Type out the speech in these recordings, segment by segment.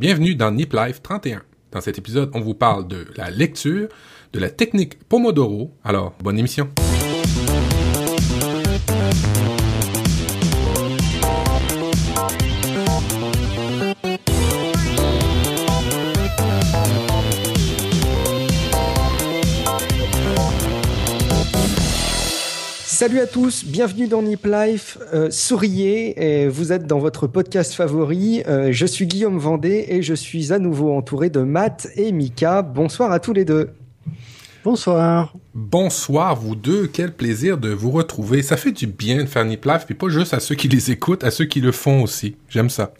Bienvenue dans Nip Life 31. Dans cet épisode, on vous parle de la lecture, de la technique Pomodoro. Alors, bonne émission. Salut à tous, bienvenue dans Nip Life. Euh, souriez, et vous êtes dans votre podcast favori. Euh, je suis Guillaume Vendée et je suis à nouveau entouré de Matt et Mika. Bonsoir à tous les deux. Bonsoir. Bonsoir vous deux, quel plaisir de vous retrouver. Ça fait du bien de faire Nip Life, puis pas juste à ceux qui les écoutent, à ceux qui le font aussi. J'aime ça.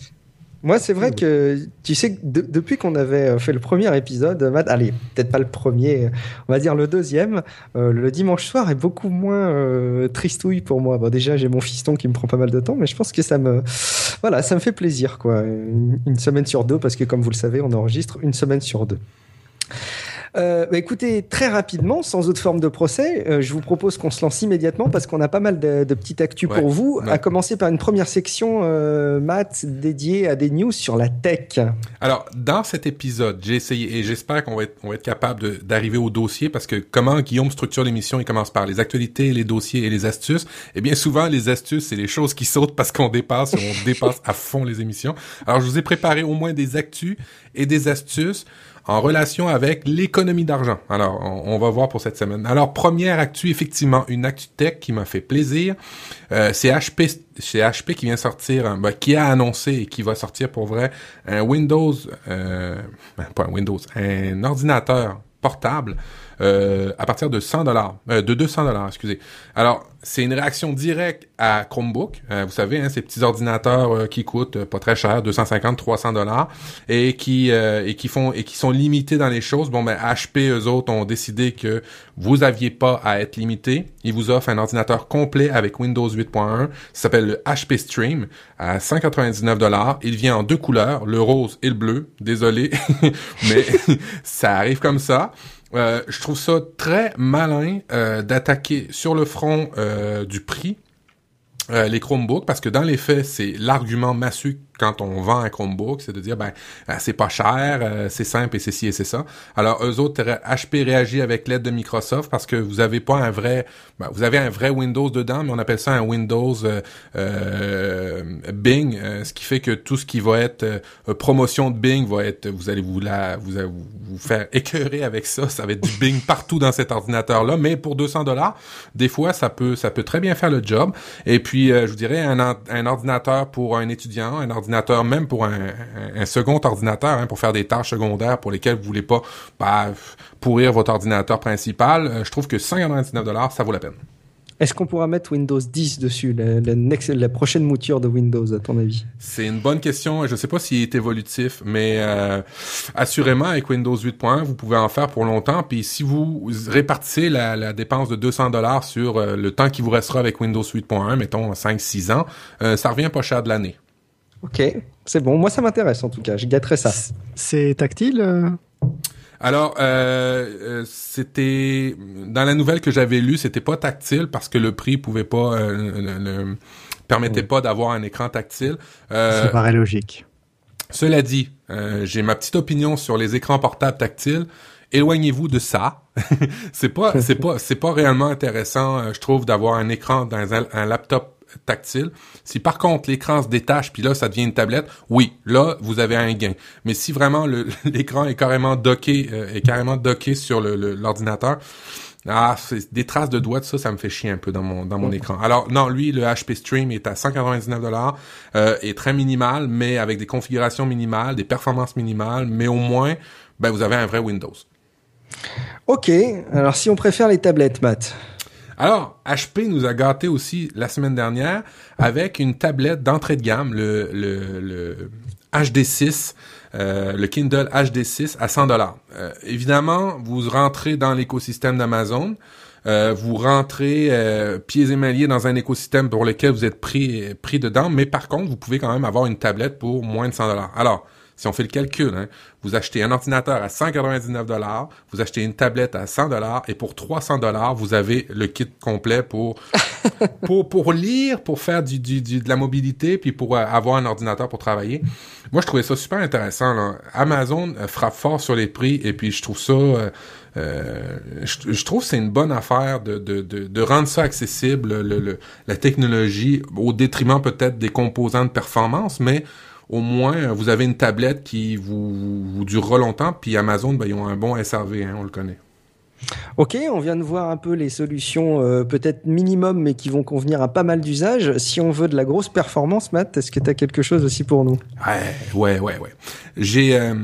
Moi, c'est vrai que tu sais, depuis qu'on avait euh, fait le premier épisode, Matt, allez, peut-être pas le premier, on va dire le deuxième, euh, le dimanche soir est beaucoup moins euh, tristouille pour moi. Bon, déjà, j'ai mon fiston qui me prend pas mal de temps, mais je pense que ça me, voilà, ça me fait plaisir, quoi. une semaine sur deux, parce que comme vous le savez, on enregistre une semaine sur deux. Euh, bah, écoutez, très rapidement, sans autre forme de procès, euh, je vous propose qu'on se lance immédiatement parce qu'on a pas mal de, de petites actus pour vous. À commencer par une première section, euh, Matt, dédiée à des news sur la tech. Alors, dans cet épisode, j'ai essayé et j'espère qu'on va être, on va être capable d'arriver au dossier parce que comment Guillaume structure l'émission, il commence par les actualités, les dossiers et les astuces. Et eh bien souvent, les astuces, c'est les choses qui sautent parce qu'on dépasse, on dépasse à fond les émissions. Alors, je vous ai préparé au moins des actus et des astuces en relation avec l'économie d'argent. Alors, on, va voir pour cette semaine. Alors, première actu, effectivement, une actu tech qui m'a fait plaisir. Euh, c'est HP, c'est HP qui vient sortir, ben, qui a annoncé et qui va sortir pour vrai un Windows, euh, ben, pas un Windows, un ordinateur portable euh, à partir de 100 dollars, euh, de 200 dollars, excusez. Alors, c'est une réaction directe à Chromebook. Euh, vous savez, hein, ces petits ordinateurs qui coûtent pas très cher, 250, 300 dollars, et qui et qui font et qui sont limités dans les choses. Bon, ben HP eux autres ont décidé que vous aviez pas à être limité. Ils vous offrent un ordinateur complet avec Windows 8.1. Ça s'appelle le HP Stream à 199 dollars. Il vient en deux couleurs, le rose et le bleu. Désolé, mais ça arrive comme ça. Euh, je trouve ça très malin euh, d'attaquer sur le front euh, du prix les Chromebooks parce que dans les faits, c'est l'argument massue quand on vend un Chromebook, c'est de dire ben euh, c'est pas cher, euh, c'est simple et c'est ci et c'est ça. Alors eux autres HP réagit avec l'aide de Microsoft parce que vous avez pas un vrai ben, vous avez un vrai Windows dedans, mais on appelle ça un Windows euh, Bing, ce qui fait que tout ce qui va être promotion de Bing va être vous allez vous la vous allez vous faire écœurer avec ça, ça va être du Bing partout dans cet ordinateur là, mais pour 200 dollars, des fois ça peut ça peut très bien faire le job. Et puis je vous dirais un, un ordinateur pour un étudiant, un ordinateur même pour un, second ordinateur, hein, pour faire des tâches secondaires pour lesquelles vous voulez pas bah, pourrir votre ordinateur principal, euh, je trouve que 199 dollars, ça vaut la peine. Est-ce qu'on pourra mettre Windows 10 dessus, la, prochaine mouture de Windows, à ton avis? C'est une bonne question. Je ne sais pas s'il est évolutif, mais euh, assurément, avec Windows 8.1, vous pouvez en faire pour longtemps. Puis si vous répartissez la, dépense de 200 dollars sur euh, le temps qui vous restera avec Windows 8.1, mettons 5-6 ans, ça revient pas cher de l'année. Ok, c'est bon. Moi, ça m'intéresse en tout cas. Je gâterai ça. C'est tactile euh? Alors, euh, euh, c'était dans la nouvelle que j'avais lue, c'était pas tactile parce que le prix pouvait pas ne permettait pas d'avoir un écran tactile. Ça paraît logique. Cela dit, j'ai ma petite opinion sur les écrans portables tactiles. Éloignez-vous de ça. c'est pas, c'est pas, c'est pas réellement intéressant, je trouve, d'avoir un écran dans un laptop tactile. Si par contre l'écran se détache puis là ça devient une tablette, oui, là vous avez un gain. Mais si vraiment l'écran est carrément docké, euh, est carrément docké sur l'ordinateur, ah, c'est des traces de doigts de ça, ça me fait chier un peu dans mon dans mon écran. Alors non, lui le HP Stream est à 199 dollars, euh, est très minimal, mais avec des configurations minimales, des performances minimales, mais au moins, ben vous avez un vrai Windows. Ok, alors si on préfère les tablettes, Matt. Alors, HP nous a gâté aussi la semaine dernière avec une tablette d'entrée de gamme, le, le, HD6, euh, le Kindle HD6 à 100 dollars. Euh, évidemment, vous rentrez dans l'écosystème d'Amazon. Euh, vous rentrez pieds et mains dans un écosystème pour lequel vous êtes pris pris dedans, mais par contre, vous pouvez quand même avoir une tablette pour moins de 100 dollars. Alors, si on fait le calcul, hein, vous achetez un ordinateur à 199 dollars, vous achetez une tablette à 100 dollars et pour 300 dollars, vous avez le kit complet pour pour pour lire, pour faire du, du, du, de la mobilité puis pour euh, avoir un ordinateur pour travailler. Moi, je trouvais ça super intéressant. Là. Amazon euh, frappe fort sur les prix et puis je trouve ça euh, euh, je, trouve que c'est une bonne affaire de, de, de, de rendre ça accessible, le, le, la technologie, au détriment peut-être des composants de performance, mais au moins vous avez une tablette qui vous, vous durera longtemps, puis Amazon, ben, ils ont un bon SRV, hein, on le connaît. Ok, on vient de voir un peu les solutions euh, peut-être minimum, mais qui vont convenir à pas mal d'usages. Si on veut de la grosse performance, Matt, est-ce que tu as quelque chose aussi pour nous? Ouais, ouais, ouais, ouais. J'ai euh,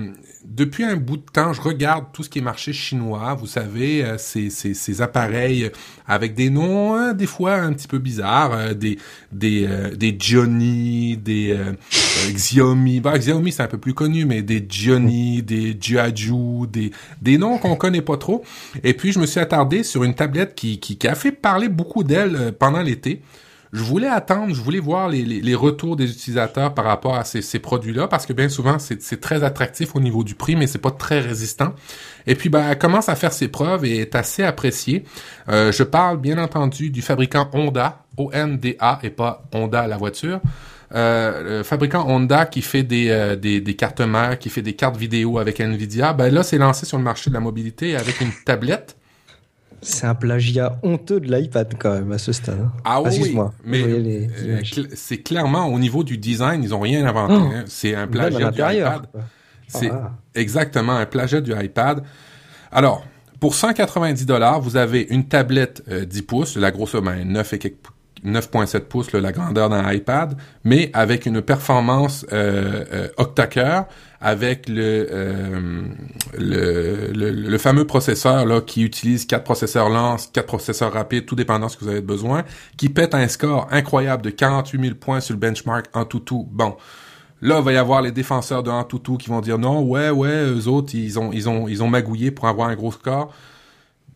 depuis un bout de temps, je regarde tout ce qui est marché chinois. Vous savez, euh, ces, ces, appareils avec des noms hein, des fois un petit peu bizarres, euh, des des euh, des Johnny, des Xiaomi. Bah, Xiaomi c'est un peu plus connu, mais des Johnny, des Jiaju, des des noms qu'on connaît pas trop. Et puis je me suis attardé sur une tablette qui qui, qui a fait parler beaucoup d'elle pendant l'été je voulais attendre, je voulais voir les, les, retours des utilisateurs par rapport à ces, ces produits-là, parce que bien souvent, c'est très attractif au niveau du prix, mais c'est pas très résistant. Et puis, ben, elle commence à faire ses preuves et est assez appréciée. Euh, je parle, bien entendu, du fabricant Honda, O-N-D-A, et pas Honda la voiture. Euh, le fabricant Honda qui fait des, euh, des, des, cartes mères, qui fait des cartes vidéo avec Nvidia, ben là, c'est lancé sur le marché de la mobilité avec une tablette c'est un plagiat honteux de l'iPad quand même à ce stade. Hein. Ah oui, mais euh, c'est clairement au niveau du design, ils ont rien inventé. Oh. Hein. C'est un plagiat du iPad. C'est ah. exactement un plagiat du iPad. Alors, pour 190 dollars, vous avez une tablette 10 euh, pouces, la grosse main 9 et 9.7 pouces, la grandeur d'un iPad, mais avec une performance euh, euh octa-cœur, avec euh, le, le, fameux processeur là qui utilise quatre processeurs lents, quatre processeurs rapides, tout dépendant de ce que vous avez besoin, qui pète un score incroyable de 48 000 points sur le benchmark en tout tout. Bon. Là, il va y avoir les défenseurs de Antutu qui vont dire non, ouais, ouais, eux autres, ils ont, ils ont, ils ont magouillé pour avoir un gros score.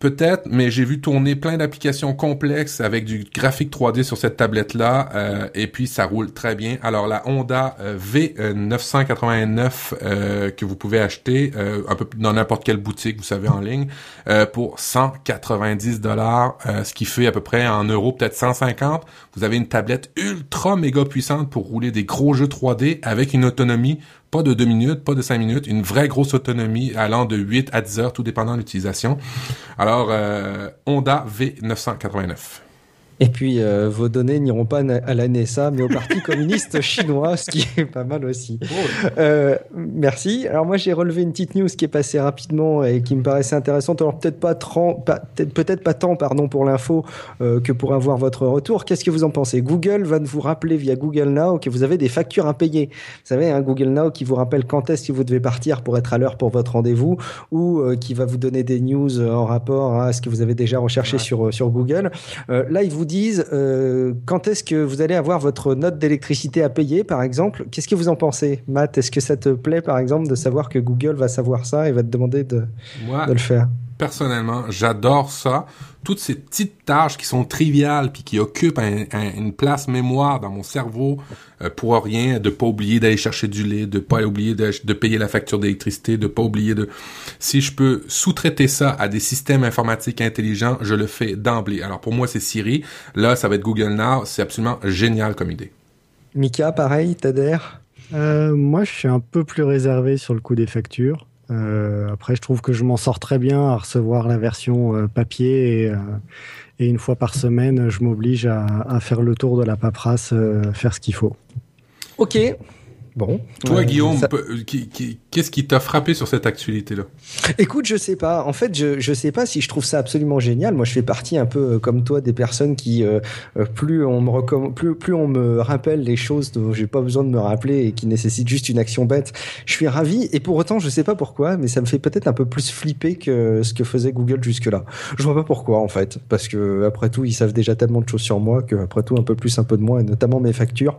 Peut-être, mais j'ai vu tourner plein d'applications complexes avec du graphique 3D sur cette tablette-là, euh, et puis ça roule très bien. Alors la Honda euh, V989 euh, que vous pouvez acheter un peu dans n'importe quelle boutique, vous savez, en ligne, pour 190 dollars, ce qui fait à peu près en euros peut-être 150. Vous avez une tablette ultra méga puissante pour rouler des gros jeux 3D avec une autonomie pas de 2 minutes, pas de 5 minutes, une vraie grosse autonomie allant de 8 à 10 heures, tout dépendant de l'utilisation. Alors, euh, Honda V989. Et puis, euh, vos données n'iront pas à la NSA, mais au Parti communiste chinois, ce qui est pas mal aussi. Euh, merci. Alors moi, j'ai relevé une petite news qui est passée rapidement et qui me paraissait intéressante. Alors peut-être pas, peut-être pas tant, pardon, pour l'info euh, que pour avoir votre retour. Qu'est-ce que vous en pensez? Google va vous rappeler via Google Now que vous avez des factures impayées. Vous savez, hein, Google Now qui vous rappelle quand est-ce que vous devez partir pour être à l'heure pour votre rendez-vous ou qui va vous donner des news en rapport à ce que vous avez déjà recherché sur sur Google. Là, il vous disent euh, quand est-ce que vous allez avoir votre note d'électricité à payer, par exemple? Qu'est-ce que vous en pensez, Matt Est-ce que ça te plaît, par exemple, de savoir que Google va savoir ça et va te demander de, de le faire? Personnellement, j'adore ça. Toutes ces petites tâches qui sont triviales puis qui occupent une place mémoire dans mon cerveau euh, pour rien, de pas oublier d'aller chercher du lait, de pas oublier de, de payer la facture d'électricité, de pas oublier de... Si je peux sous-traiter ça à des systèmes informatiques intelligents, je le fais d'emblée. Alors pour moi, c'est Siri. Là, ça va être Google Now. C'est absolument génial comme idée. Mika, pareil, t'adhères euh, Moi, je suis un peu plus réservé sur le coût des factures. Euh, après, je trouve que je m'en sors très bien à recevoir la version euh, papier et, euh, et, une fois par semaine, je m'oblige à, à, faire le tour de la paperasse, faire ce qu'il faut. Ok, Bon. Toi, Guillaume, qu'est-ce qui t'a frappé sur cette actualité-là? Écoute, je sais pas. En fait, je je sais pas si je trouve ça absolument génial. Moi, je fais partie un peu euh, comme toi des personnes qui euh, euh, plus on me plus plus on me rappelle les choses dont j'ai pas besoin de me rappeler et qui nécessitent juste une action bête, je suis ravi. Et pour autant, je sais pas pourquoi, mais ça me fait peut-être un peu plus flipper que ce que faisait Google jusque-là. Je vois pas pourquoi en fait, parce que après tout, ils savent déjà tellement de choses sur moi que après tout, un peu plus, un peu de moins, et notamment mes factures.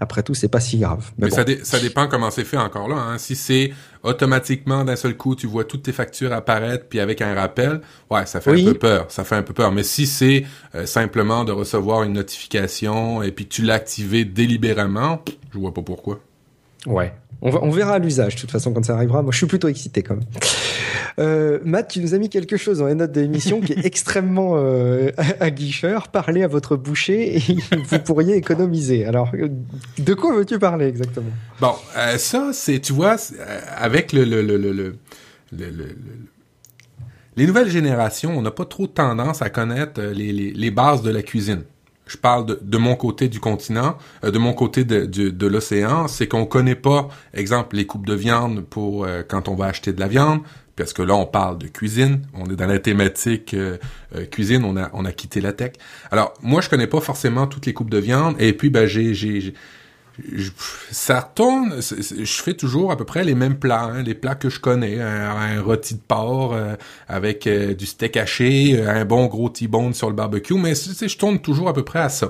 Après tout, c'est pas si grave. Mais, ça, dépend comment c'est fait encore là. Hein. Si c'est automatiquement d'un seul coup, tu vois toutes tes factures apparaître puis avec un rappel, ouais, ça fait un peu peur. Ça fait un peu peur. Mais si c'est euh, simplement de recevoir une notification et puis tu l'as activé délibérément, je vois pas pourquoi. Ouais. On, verra l'usage, de toute façon, quand ça arrivera. Moi, je suis plutôt excité quand même. Euh, Matt, tu nous as mis quelque chose dans les notes de l'émission qui est extrêmement euh, aguicheur. Parlez à votre boucher et vous pourriez économiser. Alors, de quoi veux-tu parler exactement? Bon, euh, ça, c'est, tu vois, avec le, le, le, le les nouvelles générations, on n'a pas trop tendance à connaître les, les, les bases de la cuisine je parle de, de, mon côté du continent, euh, de mon côté de, de, l'océan, c'est qu'on connaît pas, exemple, les coupes de viande pour euh, quand on va acheter de la viande, parce que là on parle de cuisine, on est dans la thématique euh, cuisine, on a on a quitté la tech. Alors moi je connais pas forcément toutes les coupes de viande, et puis ben j'ai j'ai ça retourne, je fais toujours à peu près les mêmes plats, hein, les plats que je connais, un, rôti de porc euh, avec euh, du steak haché, un bon gros T-bone sur le barbecue, mais je tourne toujours à peu près à ça.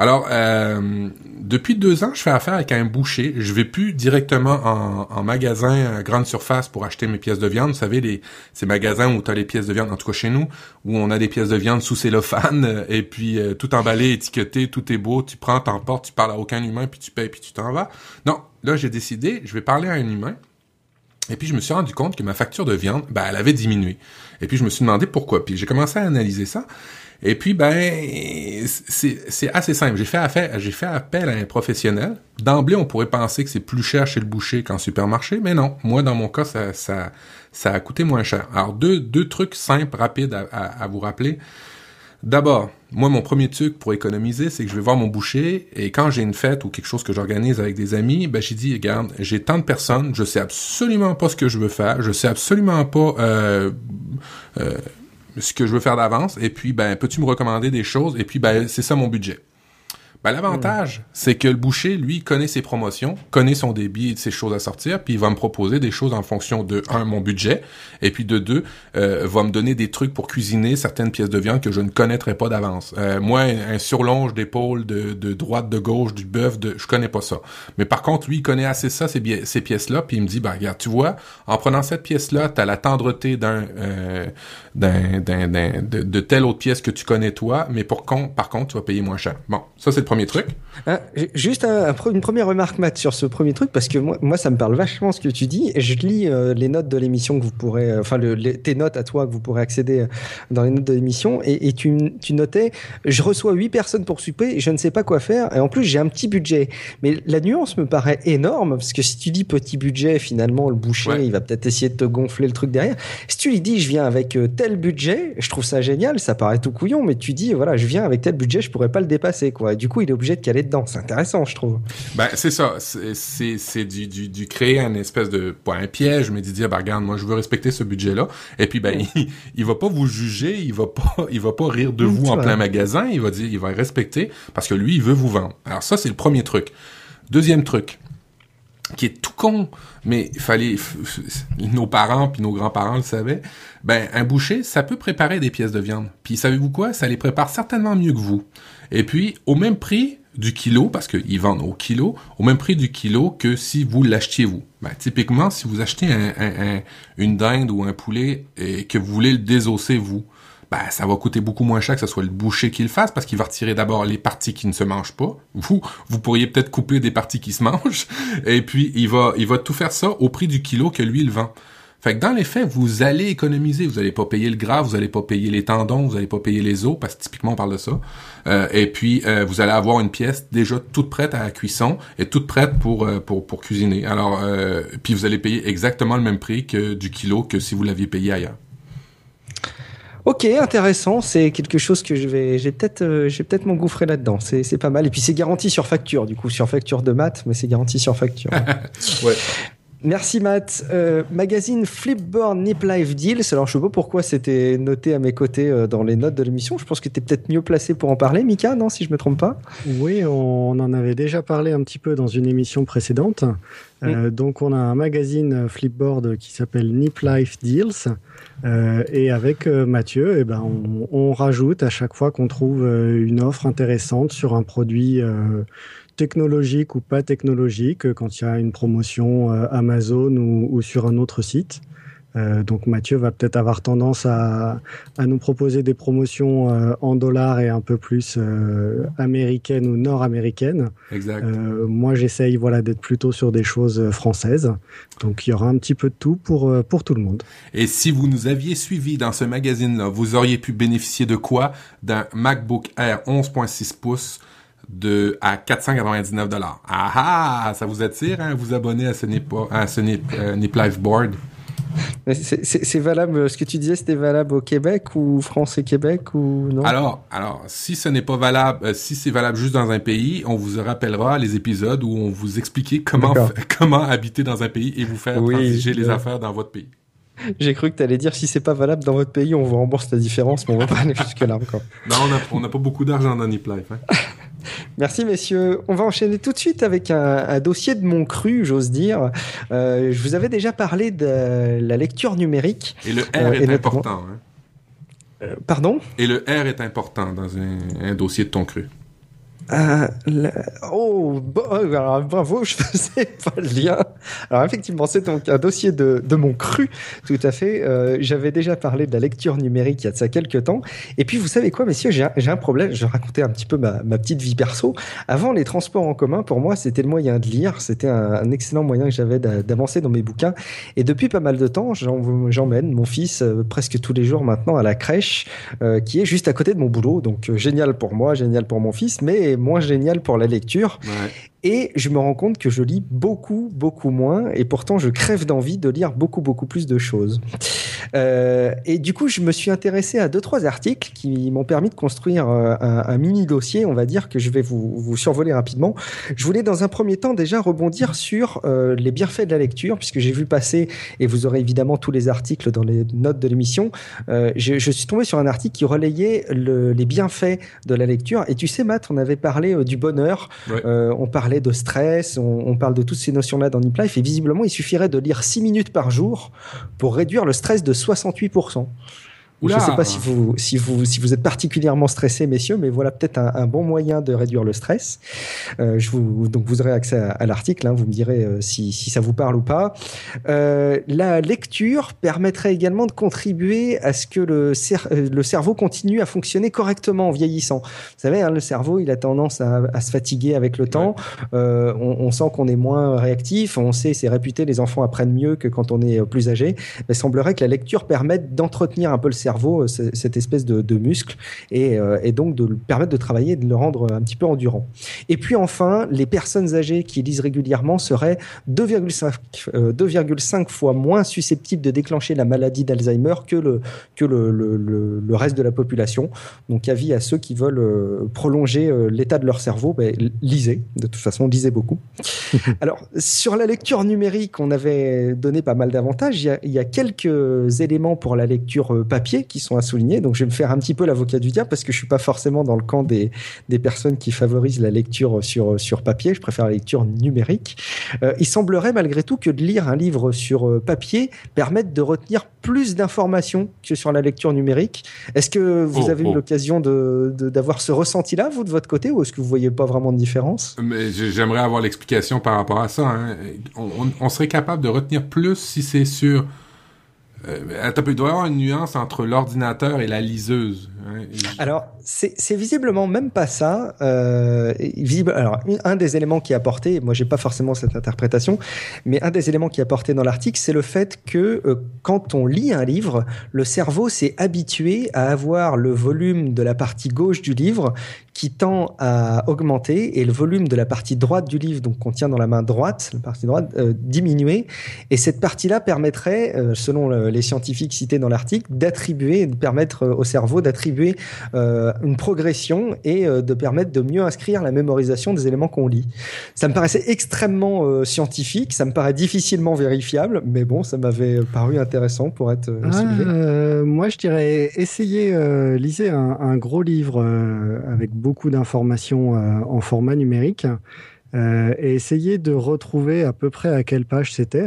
Alors, euh, depuis deux ans, je fais affaire avec un boucher. Je vais plus directement en, magasin à grande surface pour acheter mes pièces de viande. Vous savez, les, ces magasins où tu les pièces de viande, en tout cas chez nous, où on a des pièces de viande sous cellophane, et puis euh, tout emballé, étiqueté, tout est beau, tu prends, t'emportes, tu parles à aucun humain, puis tu payes, puis tu t'en vas. Non, là, j'ai décidé, je vais parler à un humain. Et puis je me suis rendu compte que ma facture de viande, ben, elle avait diminué. Et puis je me suis demandé pourquoi. Puis j'ai commencé à analyser ça. Et puis, ben, c'est assez simple. J'ai fait, appel à un professionnel. D'emblée, on pourrait penser que c'est plus cher chez le boucher qu'en supermarché, mais non. Moi, dans mon cas, ça, a coûté moins cher. Alors, deux, trucs simples, rapides à, vous rappeler. D'abord, moi, mon premier truc pour économiser, c'est que je vais voir mon boucher et quand j'ai une fête ou quelque chose que j'organise avec des amis, ben j'ai dit, regarde, j'ai tant de personnes, je sais absolument pas ce que je veux faire, je sais absolument pas euh, euh, ce que je veux faire d'avance, et puis, ben, peux-tu me recommander des choses, et puis, ben, c'est ça mon budget. Ben, l'avantage, c'est que le boucher, lui, connaît ses promotions, connaît son débit et ses choses à sortir, puis il va me proposer des choses en fonction de, un, mon budget, et puis de deux, euh, va me donner des trucs pour cuisiner certaines pièces de viande que je ne connaîtrais pas d'avance. Euh, moi, un, surlonge d'épaule, de, de droite, de gauche, du bœuf, de, je connais pas ça. Mais par contre, lui, il connaît assez ça, ces, ces pièces-là, puis il me dit, ben, regarde, tu vois, en prenant cette pièce-là, t'as la tendreté d'un, euh, d'un, d'un, de, de, telle autre pièce que tu connais toi, mais pour contre, par contre, tu vas payer moins cher. Bon, ça, c'est premier truc. Ah, juste une première remarque, Matt, sur ce premier truc, parce que moi, moi, ça me parle vachement ce que tu dis. Je lis euh, les notes de l'émission que vous pourrez, euh, enfin, tes notes à toi que vous pourrez accéder euh, dans les notes de l'émission. Et, tu, tu, notais, je reçois huit personnes pour souper, et je ne sais pas quoi faire. Et en plus, j'ai un petit budget. Mais la nuance me paraît énorme, parce que si tu dis petit budget, finalement, le boucher, il va peut-être essayer de te gonfler le truc derrière. Si tu lui dis, je viens avec tel budget, je trouve ça génial, ça paraît tout couillon, mais tu dis, voilà, je viens avec tel budget, je pourrais pas le dépasser, quoi. du coup, il est obligé de caler dedans. C'est intéressant, je trouve. Ben, c'est ça. C'est du, du, du, créer un espèce de, pas un piège, mais de dire, ben, regarde, moi, je veux respecter ce budget-là. Et puis, ben, il, il, va pas vous juger, il va pas, il va pas rire de vous en plein magasin, il va dire, il va respecter parce que lui, il veut vous vendre. Alors ça, c'est le premier truc. Deuxième truc qui est tout con, mais fallait nos parents puis nos grands-parents le savaient. Ben un boucher, ça peut préparer des pièces de viande. Puis savez-vous quoi? Ça les prépare certainement mieux que vous. Et puis, au même prix du kilo, parce qu'ils vendent au kilo, au même prix du kilo que si vous l'achetiez vous. Ben, typiquement, si vous achetez un, une dinde ou un poulet et que vous voulez le désosser vous, ben, ça va coûter beaucoup moins cher que ce soit le boucher qui le fasse parce qu'il va retirer d'abord les parties qui ne se mangent pas. Vous, vous pourriez peut-être couper des parties qui se mangent et puis il va, il va tout faire ça au prix du kilo que lui il vend. Fait que dans les faits, vous allez économiser. Vous n'allez pas payer le gras, vous n'allez pas payer les tendons, vous n'allez pas payer les os, parce que typiquement on parle de ça. Euh, et puis euh, vous allez avoir une pièce déjà toute prête à la cuisson et toute prête pour euh, pour, pour cuisiner. Alors puis vous allez payer exactement le même prix que du kilo que si vous l'aviez payé ailleurs. Ok, intéressant. C'est quelque chose que je vais, j'ai peut-être, j'ai peut-être m'engouffrer là-dedans. C'est, c'est pas mal. Et puis c'est garanti sur facture, du coup, sur facture de maths, mais c'est garanti sur facture. ouais. Merci Matt. Euh, magazine Flipboard Nip Life Deals. Alors je sais pas pourquoi c'était noté à mes côtés euh, dans les notes de l'émission. Je pense que tu es peut-être mieux placé pour en parler, Mika, non, si je me trompe pas? Oui, on en avait déjà parlé un petit peu dans une émission précédente. Euh, mm. donc on a un magazine Flipboard qui s'appelle Nip Life Deals. et avec Mathieu, eh ben, on, on, rajoute à chaque fois qu'on trouve une offre intéressante sur un produit technologique ou pas technologique, quand il y a une promotion euh, Amazon ou, sur un autre site. Euh, donc Mathieu va peut-être avoir tendance à, à, nous proposer des promotions euh, en dollars et un peu plus euh, américaines ou nord-américaines. Exact. Euh, moi, j'essaye voilà d'être plutôt sur des choses françaises. Donc il y aura un petit peu de tout pour pour tout le monde. Et si vous nous aviez suivis dans ce magazine-là, vous auriez pu bénéficier de quoi? D'un MacBook Air 11.6 pouces de à 499 dollars. Ah ah, ça vous attire hein, vous abonner à ce Nip, à ce Nip, Nip Life Board c'est valable, ce que tu disais, c'était valable au Québec ou France et Québec ou non? Alors, alors, si ce n'est pas valable, euh, si c'est valable juste dans un pays, on vous rappellera les épisodes où on vous expliquait comment comment habiter dans un pays et vous faire oui, transiger les affaires dans votre pays. J'ai cru que tu allais dire si c'est pas valable dans votre pays, on vous rembourse la différence, mais on va pas aller jusque là encore. Non, on n'a pas beaucoup d'argent dans Nip Life. Hein. Merci messieurs. On va enchaîner tout de suite avec un, dossier de mon cru, j'ose dire. Euh, je vous avais déjà parlé de la lecture numérique. Et le R euh, est important. Hein. Euh, pardon? Et le R est important dans un, un dossier de ton cru. Euh, oh, alors, bravo, je faisais pas le lien. Alors effectivement, c'est donc un dossier de, de mon cru, tout à fait. Euh, J'avais déjà parlé de la lecture numérique il y a de ça quelques temps. Et puis vous savez quoi, messieurs, j'ai un, problème. Je racontais un petit peu ma, petite vie perso. Avant, les transports en commun, pour moi, c'était le moyen de lire. C'était un, excellent moyen que j'avais d'avancer dans mes bouquins. Et depuis pas mal de temps, j'emmène mon fils euh, presque tous les jours maintenant à la crèche, qui est juste à côté de mon boulot. Donc génial pour moi, génial pour mon fils, mais moins génial pour la lecture. Ouais. Et je me rends compte que je lis beaucoup, beaucoup moins, et pourtant je crève d'envie de lire beaucoup, beaucoup plus de choses. Euh, et du coup, je me suis intéressé à deux, trois articles qui m'ont permis de construire euh, un, un, mini dossier, on va dire, que je vais vous, vous, survoler rapidement. Je voulais dans un premier temps déjà rebondir sur euh, les bienfaits de la lecture, puisque j'ai vu passer, et vous aurez évidemment tous les articles dans les notes de l'émission, euh, je, je, suis tombé sur un article qui relayait le, les bienfaits de la lecture. Et tu sais, Matt, on avait parlé du bonheur, ouais. on parlait de stress, on, on, parle de toutes ces notions-là dans Nip Life, et visiblement, il suffirait de lire 6 minutes par jour pour réduire le stress de 68%. Oula. Je ne sais pas si vous, si, vous, si vous êtes particulièrement stressé, messieurs, mais voilà peut-être un, un, bon moyen de réduire le stress. Euh, je vous, donc vous aurez accès à, à l'article, hein, vous me direz euh, si, si, ça vous parle ou pas. Euh, la lecture permettrait également de contribuer à ce que le, cer le cerveau continue à fonctionner correctement en vieillissant. Vous savez, hein, le cerveau, il a tendance à, à se fatiguer avec le temps. Ouais. On, on, sent qu'on est moins réactif. On sait, c'est réputé, les enfants apprennent mieux que quand on est plus âgé. Mais il semblerait que la lecture permette d'entretenir un peu le cerveau cerveau cette espèce de, de muscle et, euh, et, donc de le permettre de travailler et de le rendre un petit peu endurant. Et puis enfin, les personnes âgées qui lisent régulièrement seraient 2,5 euh, fois moins susceptibles de déclencher la maladie d'Alzheimer que, le, que le, le, le, reste de la population. Donc avis à ceux qui veulent euh, prolonger euh, l'état de leur cerveau, ben, lisez. De toute façon, lisez beaucoup. Alors, sur la lecture numérique, on avait donné pas mal d'avantages. Il, il, y a quelques éléments pour la lecture papier qui sont à souligner. Donc, je vais me faire un petit peu l'avocat du diable parce que je suis pas forcément dans le camp des, des personnes qui favorisent la lecture sur, sur papier. Je préfère la lecture numérique. Euh, il semblerait malgré tout que de lire un livre sur euh, papier permette de retenir plus d'informations que sur la lecture numérique. Est-ce que vous oh, avez oh. eu l'occasion de, d'avoir ce ressenti-là, vous, de votre côté, ou est-ce que vous voyez pas vraiment de différence? Mais j'aimerais avoir l'explication par rapport à ça. Hein. On, on, on, serait capable de retenir plus si c'est sur euh, il doit y avoir une nuance entre l'ordinateur et la liseuse. Alors, c'est visiblement même pas ça. Euh, visible, alors, un des éléments qui est apporté, moi j'ai pas forcément cette interprétation, mais un des éléments qui est apporté dans l'article, c'est le fait que euh, quand on lit un livre, le cerveau s'est habitué à avoir le volume de la partie gauche du livre qui tend à augmenter et le volume de la partie droite du livre, donc qu'on tient dans la main droite, la partie droite, euh, diminuer. Et cette partie-là permettrait, selon le, les scientifiques cités dans l'article, d'attribuer, de permettre au cerveau d'attribuer euh, une progression et euh, de permettre de mieux inscrire la mémorisation des éléments qu'on lit. Ça me paraissait extrêmement euh, scientifique, ça me paraît difficilement vérifiable, mais bon, ça m'avait paru intéressant pour être ah, Moi, je dirais, essayez, lisez un, un, gros livre avec beaucoup d'informations en format numérique et essayez de retrouver à peu près à quelle page c'était.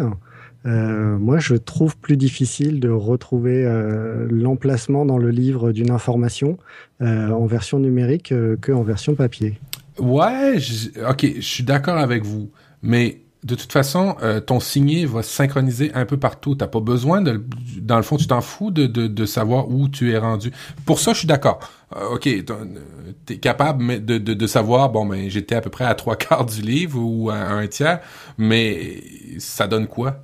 Euh, moi, je trouve plus difficile de retrouver euh, l'emplacement dans le livre d'une information euh, en version numérique qu'en version papier. Ouais, ok, je suis d'accord avec vous, mais de toute façon, ton signé va synchroniser un peu partout. T'as pas besoin de, dans le fond, tu t'en fous de, savoir où tu es rendu. Pour ça, je suis d'accord. Ok, t'es capable de, de, de, savoir, bon, ben, j'étais à peu près à trois quarts du livre ou à un tiers, mais ça donne quoi?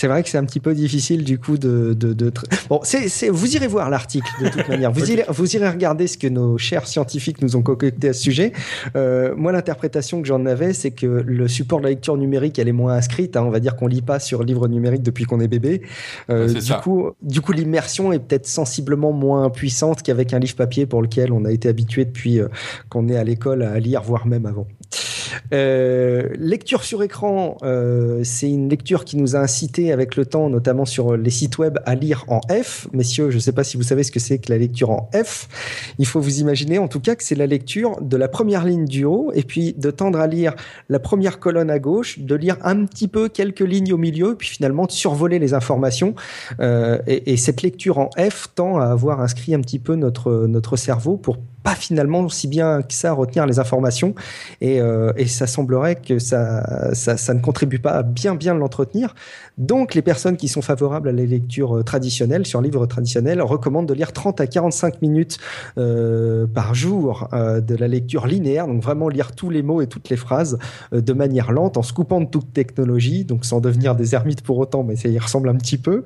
C'est vrai que c'est un petit peu difficile du coup de. de, de bon, c'est, vous irez voir l'article de toute manière. Vous irez, vous irez regarder ce que nos chers scientifiques nous ont concocté à ce sujet. Euh, moi, l'interprétation que j'en avais, c'est que le support de la lecture numérique, elle est moins inscrite. Hein. On va dire qu'on lit pas sur livre numérique depuis qu'on est bébé. Euh, du coup, du coup, l'immersion est peut-être sensiblement moins puissante qu'avec un livre papier pour lequel on a été habitué depuis euh, qu'on est à l'école à lire, voire même avant. Euh, lecture sur écran, c'est une lecture qui nous a incité avec le temps, notamment sur les sites web, à lire en F. Messieurs, je ne sais pas si vous savez ce que c'est que la lecture en F. Il faut vous imaginer en tout cas que c'est la lecture de la première ligne du haut et puis de tendre à lire la première colonne à gauche, de lire un petit peu quelques lignes au milieu, puis finalement de survoler les informations. Euh, et, et, cette lecture en F tend à avoir inscrit un petit peu notre, notre cerveau pour pas finalement si bien que ça retenir les informations et, euh, et ça semblerait que ça, ça, ça, ne contribue pas à bien bien l'entretenir. Donc les personnes qui sont favorables à la lecture euh, traditionnelle, sur livre traditionnel, recommandent de lire 30 à 45 minutes euh, par jour de la lecture linéaire, donc vraiment lire tous les mots et toutes les phrases de manière lente, en se coupant de toute technologie, donc sans devenir des ermites pour autant, mais ça y ressemble un petit peu,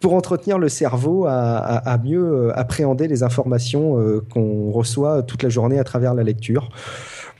pour entretenir le cerveau à, à, mieux appréhender les informations qu'on reçoit toute la journée à travers la lecture.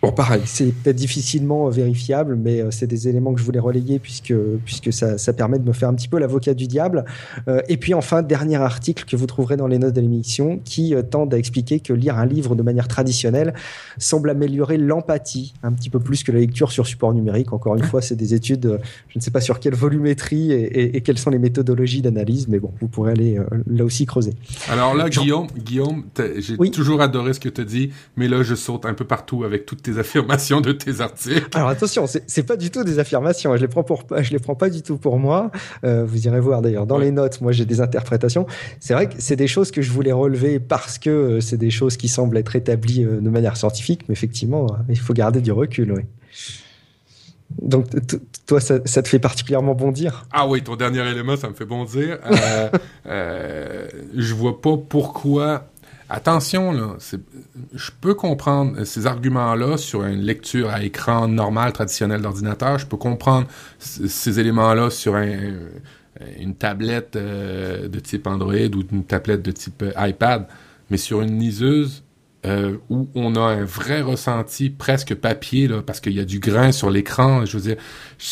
Bon, pareil, c'est peut-être difficilement vérifiable, mais euh, c'est des éléments que je voulais relayer puisque, puisque ça, ça permet de me faire un petit peu l'avocat du diable. Euh, et puis enfin, dernier article que vous trouverez dans les notes de l'émission qui euh, tente à expliquer que lire un livre de manière traditionnelle semble améliorer l'empathie un petit peu plus que la lecture sur support numérique. Encore une fois, c'est des études, je ne sais pas sur quelle volumétrie et, et, et quelles sont les méthodologies d'analyse, mais bon, vous pourrez aller là aussi creuser. Alors là, Guillaume, Guillaume, j'ai oui. toujours adoré ce que tu dis, mais là, je saute un peu partout avec toutes tes affirmations de tes articles. Alors attention, c'est pas du tout des affirmations. Je les prends pour, je les prends pas du tout pour moi. Euh, vous irez voir d'ailleurs dans ouais. les notes. Moi, j'ai des interprétations. C'est vrai que c'est des choses que je voulais relever parce que euh, c'est des choses qui semblent être établies euh, de manière scientifique. Mais effectivement, il faut garder du recul. Oui. Donc, toi, ça, ça, te fait particulièrement bondir? Ah oui, ton dernier élément, ça me fait bondir. Euh, euh, je vois pas pourquoi Attention, là, je peux comprendre ces arguments-là sur une lecture à écran normal, traditionnel d'ordinateur. Je peux comprendre ces éléments-là sur un, une tablette euh, de type Android ou une tablette de type euh, iPad. Mais sur une liseuse euh, où on a un vrai ressenti presque papier, là, parce qu'il y a du grain sur l'écran, je veux dire,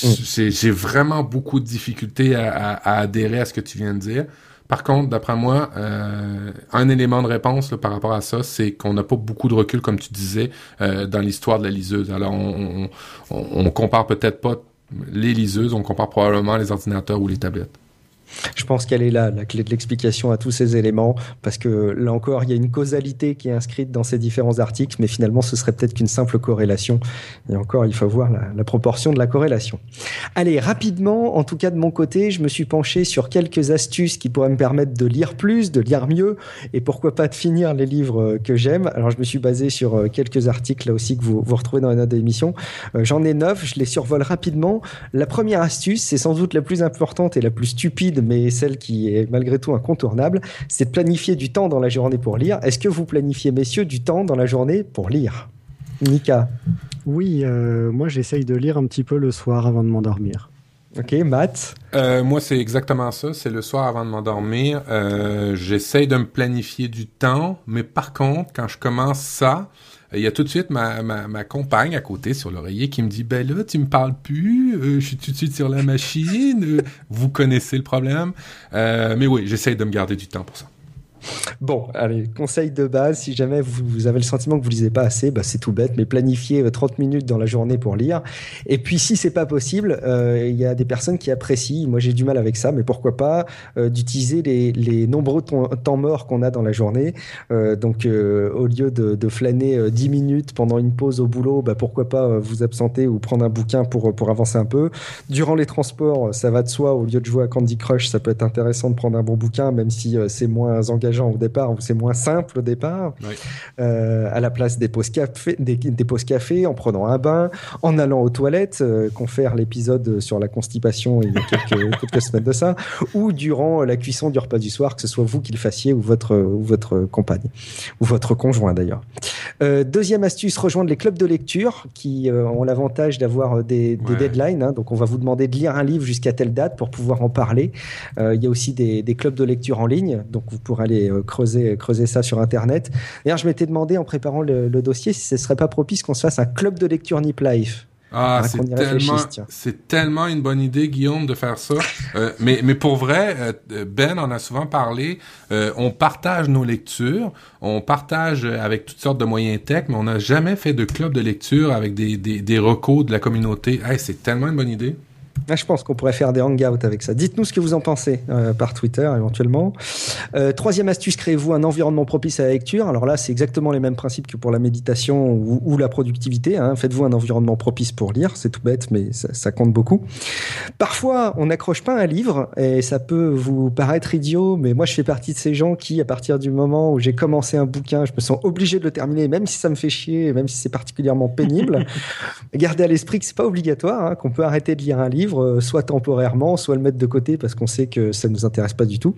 mm. j'ai vraiment beaucoup de difficultés à, à, à adhérer à ce que tu viens de dire. Par contre, d'après moi, euh, un élément de réponse là, par rapport à ça, c'est qu'on n'a pas beaucoup de recul, comme tu disais, euh, dans l'histoire de la liseuse. Alors, on, on, on compare peut-être pas les liseuses, on compare probablement les ordinateurs ou les tablettes. Je pense qu'elle est là, la clé de l'explication à tous ces éléments, parce que là encore, il y a une causalité qui est inscrite dans ces différents articles, mais finalement, ce serait peut-être qu'une simple corrélation. Et encore, il faut voir la, proportion de la corrélation. Allez, rapidement, en tout cas de mon côté, je me suis penché sur quelques astuces qui pourraient me permettre de lire plus, de lire mieux, et pourquoi pas de finir les livres que j'aime. Alors, je me suis basé sur quelques articles là aussi que vous, vous retrouvez dans les notes d'émission. J'en ai neuf, je les survole rapidement. La première astuce, c'est sans doute la plus importante et la plus stupide mais celle qui est malgré tout incontournable, c'est de planifier du temps dans la journée pour lire. Est-ce que vous planifiez, messieurs, du temps dans la journée pour lire? Nika Oui, euh, moi j'essaye de lire un petit peu le soir avant de m'endormir. Ok, Matt? Euh, Moi, c'est exactement ça. C'est le soir avant de m'endormir. Euh, J'essaye de me planifier du temps, mais par contre, quand je commence ça, il y a tout de suite ma, ma, ma compagne à côté sur l'oreiller qui me dit ben là tu me parles plus euh, je suis tout de suite sur la machine euh, vous connaissez le problème. Euh, mais oui j'essaye de me garder du temps pour ça Bon, allez, conseil de base, si jamais vous, avez le sentiment que vous lisez pas assez, bah, c'est tout bête, mais planifiez 30 minutes dans la journée pour lire. Et puis si c'est pas possible, euh, il y a des personnes qui apprécient, moi j'ai du mal avec ça, mais pourquoi pas euh, d'utiliser les, nombreux temps morts qu'on a dans la journée. Euh, donc au lieu de, de, flâner 10 minutes pendant une pause au boulot, bah, pourquoi pas vous absenter ou prendre un bouquin pour, pour avancer un peu. Durant les transports, ça va de soi, au lieu de jouer à Candy Crush, ça peut être intéressant de prendre un bon bouquin, même si c'est moins engagé voyageant au départ où c'est moins simple au départ, euh, à la place des pauses café, des, pauses café, en prenant un bain, en allant aux toilettes, euh, confère l'épisode sur la constipation il y a quelques, quelques, semaines de ça, ou durant la cuisson du repas du soir, que ce soit vous qui le fassiez ou votre ou votre compagne ou votre conjoint d'ailleurs. Euh, deuxième astuce, rejoindre les clubs de lecture qui euh, ont l'avantage d'avoir des, des deadlines. Hein, donc on va vous demander de lire un livre jusqu'à telle date pour pouvoir en parler. il y a aussi des, des clubs de lecture en ligne, donc vous pourrez aller creuser creuser ça sur internet. D'ailleurs, je m'étais demandé en préparant le, dossier si ce serait pas propice qu'on se fasse un club de lecture Nip Life. Ah, c'est tellement, c'est tellement une bonne idée, Guillaume, de faire ça. Euh, mais, mais pour vrai, euh, Ben en a souvent parlé. Euh, on partage nos lectures, on partage avec toutes sortes de moyens tech, mais on n'a jamais fait de club de lecture avec des, des, des recos de la communauté. Hey, c'est tellement une bonne idée. Ah, je pense qu'on pourrait faire des hangouts avec ça. Dites-nous ce que vous en pensez euh, par Twitter éventuellement. Euh, troisième astuce, créez-vous un environnement propice à la lecture? Alors là, c'est exactement les mêmes principes que pour la méditation ou, la productivité. Hein. Faites-vous un environnement propice pour lire. C'est tout bête, mais ça, compte beaucoup. Parfois, on n'accroche pas un livre et ça peut vous paraître idiot, mais moi, je fais partie de ces gens qui, à partir du moment où j'ai commencé un bouquin, je me sens obligé de le terminer, même si ça me fait chier, même si c'est particulièrement pénible. Gardez à l'esprit que c'est pas obligatoire, hein, qu'on peut arrêter de lire un livre euh, soit temporairement, soit le mettre de côté parce qu'on sait que ça ne nous intéresse pas du tout.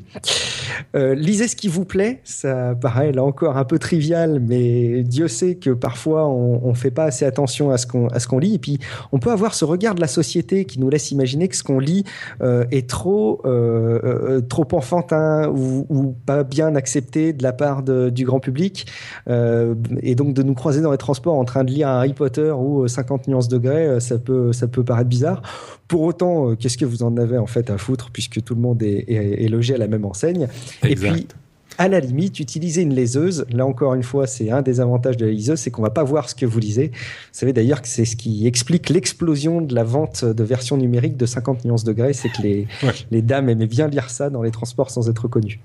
Euh, lisez ce qui vous plaît, ça paraît là encore un peu trivial, mais Dieu sait que parfois on ne fait pas assez attention à ce qu'on lit. Et puis on peut avoir ce regard de la société qui nous laisse imaginer que ce qu'on lit euh, est trop trop enfantin ou, pas bien accepté de la part du grand public, et donc de nous croiser dans les transports en train de lire un Harry Potter ou 50 nuances degrés, ça peut ça peut paraître bizarre. Pour autant, euh, qu'est-ce que vous en avez en fait à foutre puisque tout le monde est, logé à la même enseigne? Et puis, à la limite, utiliser une liseuse. Là encore une fois, c'est un des avantages de la liseuse, c'est qu'on va pas voir ce que vous lisez. Vous savez d'ailleurs que c'est ce qui explique l'explosion de la vente de versions numériques de 50 nuances degrés, c'est que les, les dames aimaient bien lire ça dans les transports sans être reconnues.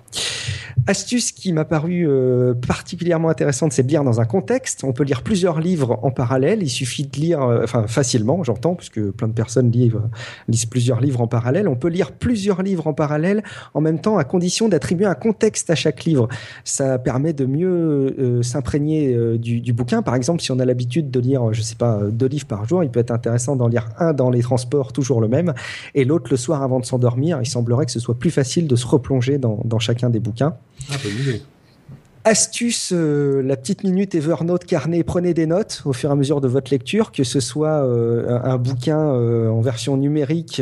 Astuce qui m'a paru euh, particulièrement intéressante, c'est de lire dans un contexte. On peut lire plusieurs livres en parallèle. Il suffit de lire, euh, enfin facilement, j'entends, puisque plein de personnes lisent, plusieurs livres en parallèle. On peut lire plusieurs livres en parallèle en même temps, à condition d'attribuer un contexte à chaque livre. Ça permet de mieux euh, s'imprégner du, du, bouquin. Par exemple, si on a l'habitude de lire, je sais pas, deux livres par jour, il peut être intéressant d'en lire un dans les transports, toujours le même, et l'autre le soir avant de s'endormir. Il semblerait que ce soit plus facile de se replonger dans, dans chacun des bouquins. 那不一定 Astuce, euh, la petite minute Evernote carnet, prenez des notes au fur et à mesure de votre lecture, que ce soit euh, un, bouquin euh, en version numérique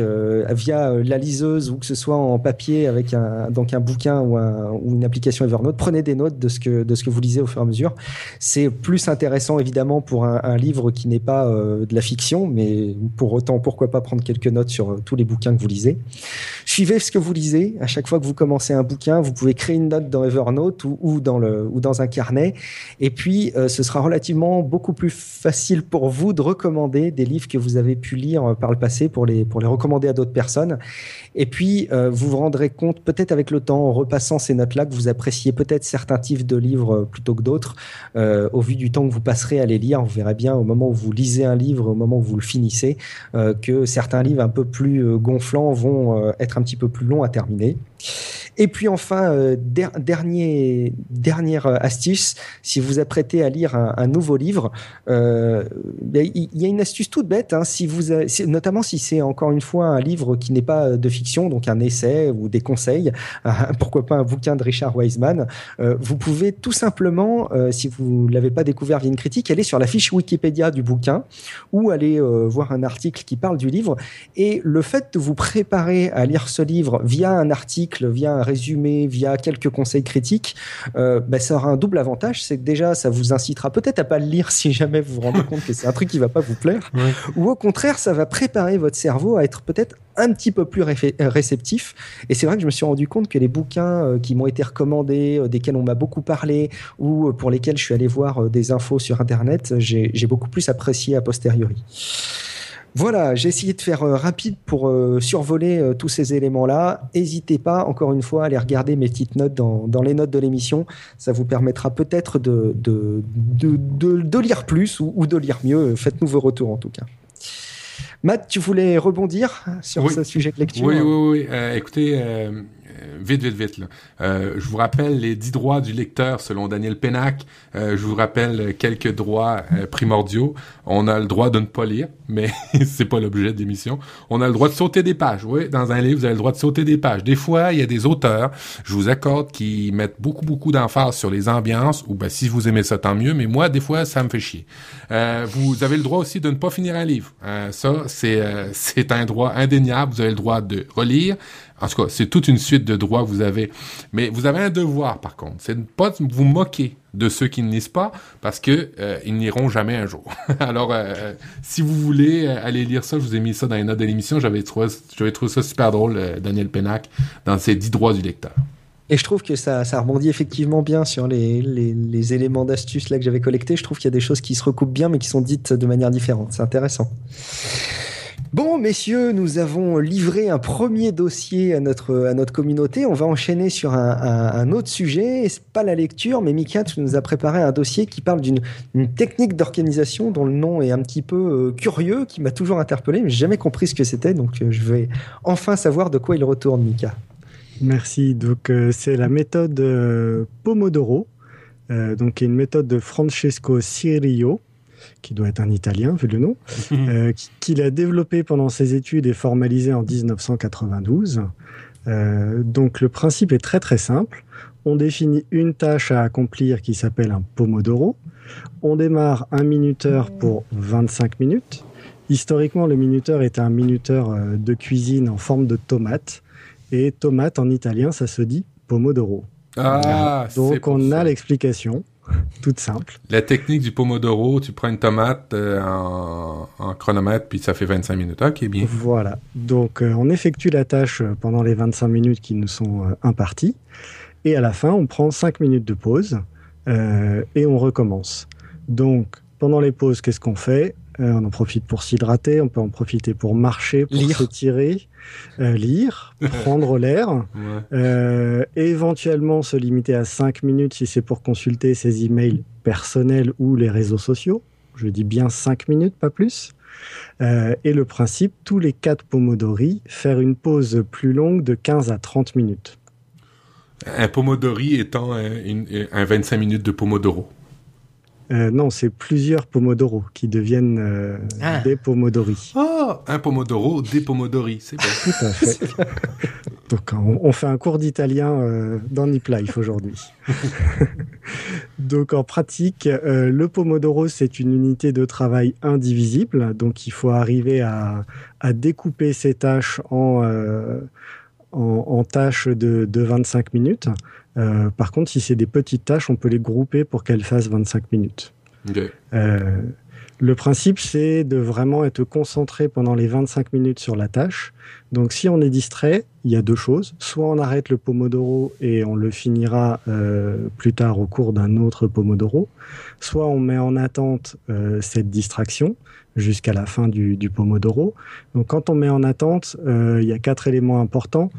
via la liseuse ou que ce soit en papier avec un, donc un bouquin ou, ou, une application Evernote. Prenez des notes de ce que de ce que vous lisez au fur et à mesure. C'est plus intéressant évidemment pour un, un livre qui n'est pas de la fiction, mais pour autant pourquoi pas prendre quelques notes sur tous les bouquins que vous lisez. Suivez ce que vous lisez. À chaque fois que vous commencez un bouquin, vous pouvez créer une note dans Evernote ou, ou dans le euh, ou dans un carnet. Et puis, euh, ce sera relativement beaucoup plus facile pour vous de recommander des livres que vous avez pu lire euh, par le passé pour les, pour les recommander à d'autres personnes. Et puis, vous vous rendrez compte, peut-être avec le temps, en repassant ces notes-là, que vous appréciez peut-être certains types de livres plutôt que d'autres. au vu du temps que vous passerez à les lire, vous verrez bien au moment où vous lisez un livre, au moment où vous le finissez, que certains livres un peu plus gonflants vont être un petit peu plus longs à terminer. Et puis enfin, euh, dernier, dernière euh, astuce, si vous apprêtez à lire un, nouveau livre, euh, ben, il y, a une astuce toute bête, hein, si vous, notamment si c'est encore une fois un livre qui n'est pas de fiction, donc un essai ou des conseils, pourquoi pas un bouquin de Richard Wiseman, vous pouvez tout simplement, si vous l'avez pas découvert via une critique, aller sur la fiche Wikipédia du bouquin ou aller voir un article qui parle du livre. Et le fait de vous préparer à lire ce livre via un article, via un résumé, via quelques conseils critiques, euh, bah, ça aura un double avantage. C'est que déjà, ça vous incitera peut-être à pas le lire si jamais vous vous rendez compte que c'est un truc qui va pas vous plaire. Ou au contraire, ça va préparer votre cerveau à être peut-être un petit peu plus réceptif. Et c'est vrai que je me suis rendu compte que les bouquins euh, qui m'ont été recommandés, euh, desquels on m'a beaucoup parlé, ou pour lesquels je suis allé voir des infos sur Internet, j'ai beaucoup plus apprécié a posteriori. Voilà, j'ai essayé de faire euh, rapide pour euh, survoler euh, tous ces éléments-là. N'hésitez pas, encore une fois, à aller regarder mes petites notes dans, les notes de l'émission. Ça vous permettra peut-être de, de, lire plus ou, de lire mieux. Faites-nous vos retours en tout cas. Matt, tu voulais rebondir sur ce sujet de lecture Oui, oui, oui. écoutez, vite, vite, vite. Là. Euh, je vous rappelle les dix droits du lecteur selon Daniel Pénac. Euh, je vous rappelle quelques droits euh, primordiaux. On a le droit de ne pas lire, mais c'est pas l'objet de l'émission. On a le droit de sauter des pages. Oui, dans un livre, vous avez le droit de sauter des pages. Des fois, il y a des auteurs, je vous accorde, qui mettent beaucoup, beaucoup d'emphase sur les ambiances. Ou ben, si vous aimez ça, tant mieux. Mais moi, des fois, ça me fait chier. vous avez le droit aussi de ne pas finir un livre. ça, c'est c'est un droit indéniable. Vous avez le droit de relire en tout cas, c'est toute une suite de droits que vous avez. Mais vous avez un devoir, par contre, c'est de ne pas vous moquer de ceux qui ne lisent pas, parce que euh, ils n'iront jamais un jour. Alors, euh, si vous voulez euh, aller lire ça, je vous ai mis ça dans les notes de l'émission. J'avais trouvé, j'avais trouvé ça super drôle, Daniel Pénac, dans ses dix droits du lecteur. Et je trouve que ça, ça rebondit effectivement bien sur les, les, les éléments d'astuce là que j'avais collectés. Je trouve qu'il y a des choses qui se recoupent bien, mais qui sont dites de manière différente. C'est intéressant. Bon, messieurs, nous avons livré un premier dossier à notre, à notre communauté. On va enchaîner sur un, autre sujet. C'est pas la lecture, mais Mika, tu nous as préparé un dossier qui parle d'une technique d'organisation dont le nom est un petit peu euh, curieux, qui m'a toujours interpellé, mais j'ai jamais compris ce que c'était. Donc, euh, je vais enfin savoir de quoi il retourne, Mika. Merci. Donc, euh, c'est la méthode Pomodoro, donc qui est une méthode de Francesco Cirio qui doit être un Italien vu le nom, euh, qu'il a développé pendant ses études et formalisé en 1992. Euh, donc le principe est très très simple. On définit une tâche à accomplir qui s'appelle un pomodoro. On démarre un minuteur pour 25 minutes. Historiquement, le minuteur est un minuteur euh, de cuisine en forme de tomate. Et tomate en italien, ça se dit pomodoro. Ah, Donc on a l'explication. Toute simple. La technique du pomodoro, tu prends une tomate euh, en, chronomètre, puis ça fait 25 minutes. Ok, bien. Voilà. Donc, euh, on effectue la tâche euh, pendant les 25 minutes qui nous sont imparties. Et à la fin, on prend 5 minutes de pause et on recommence. Donc, pendant les pauses, qu'est-ce qu'on fait? euh, on en profite pour s'hydrater, on peut en profiter pour marcher, pour s'étirer, euh, lire, prendre l'air, euh, éventuellement se limiter à 5 minutes si c'est pour consulter ses emails personnels ou les réseaux sociaux. Je dis bien 5 minutes, pas plus. et le principe, tous les 4 pomodori, faire une pause plus longue de 15 à 30 minutes. Un pomodori étant un 25 minutes de pomodoro. Euh, non, c'est plusieurs pomodoro qui deviennent euh, ah. des pomodori. Oh, un pomodoro, des pomodori, c'est bon. Tout à fait. Donc on, fait un cours d'italien euh, dans Nip Life aujourd'hui. donc en pratique, le pomodoro c'est une unité de travail indivisible. Donc il faut arriver à, découper ses tâches en, en, tâches de, de 25 minutes. Euh, par contre, si c'est des petites tâches, on peut les grouper pour qu'elles fassent 25 minutes. Euh, le principe, c'est de vraiment être concentré pendant les 25 minutes sur la tâche. Donc, si on est distrait, il y a deux choses. Soit on arrête le pomodoro et on le finira euh, plus tard au cours d'un autre pomodoro. Soit on met en attente cette distraction jusqu'à la fin du, du, pomodoro. Donc, quand on met en attente, il y a quatre éléments importants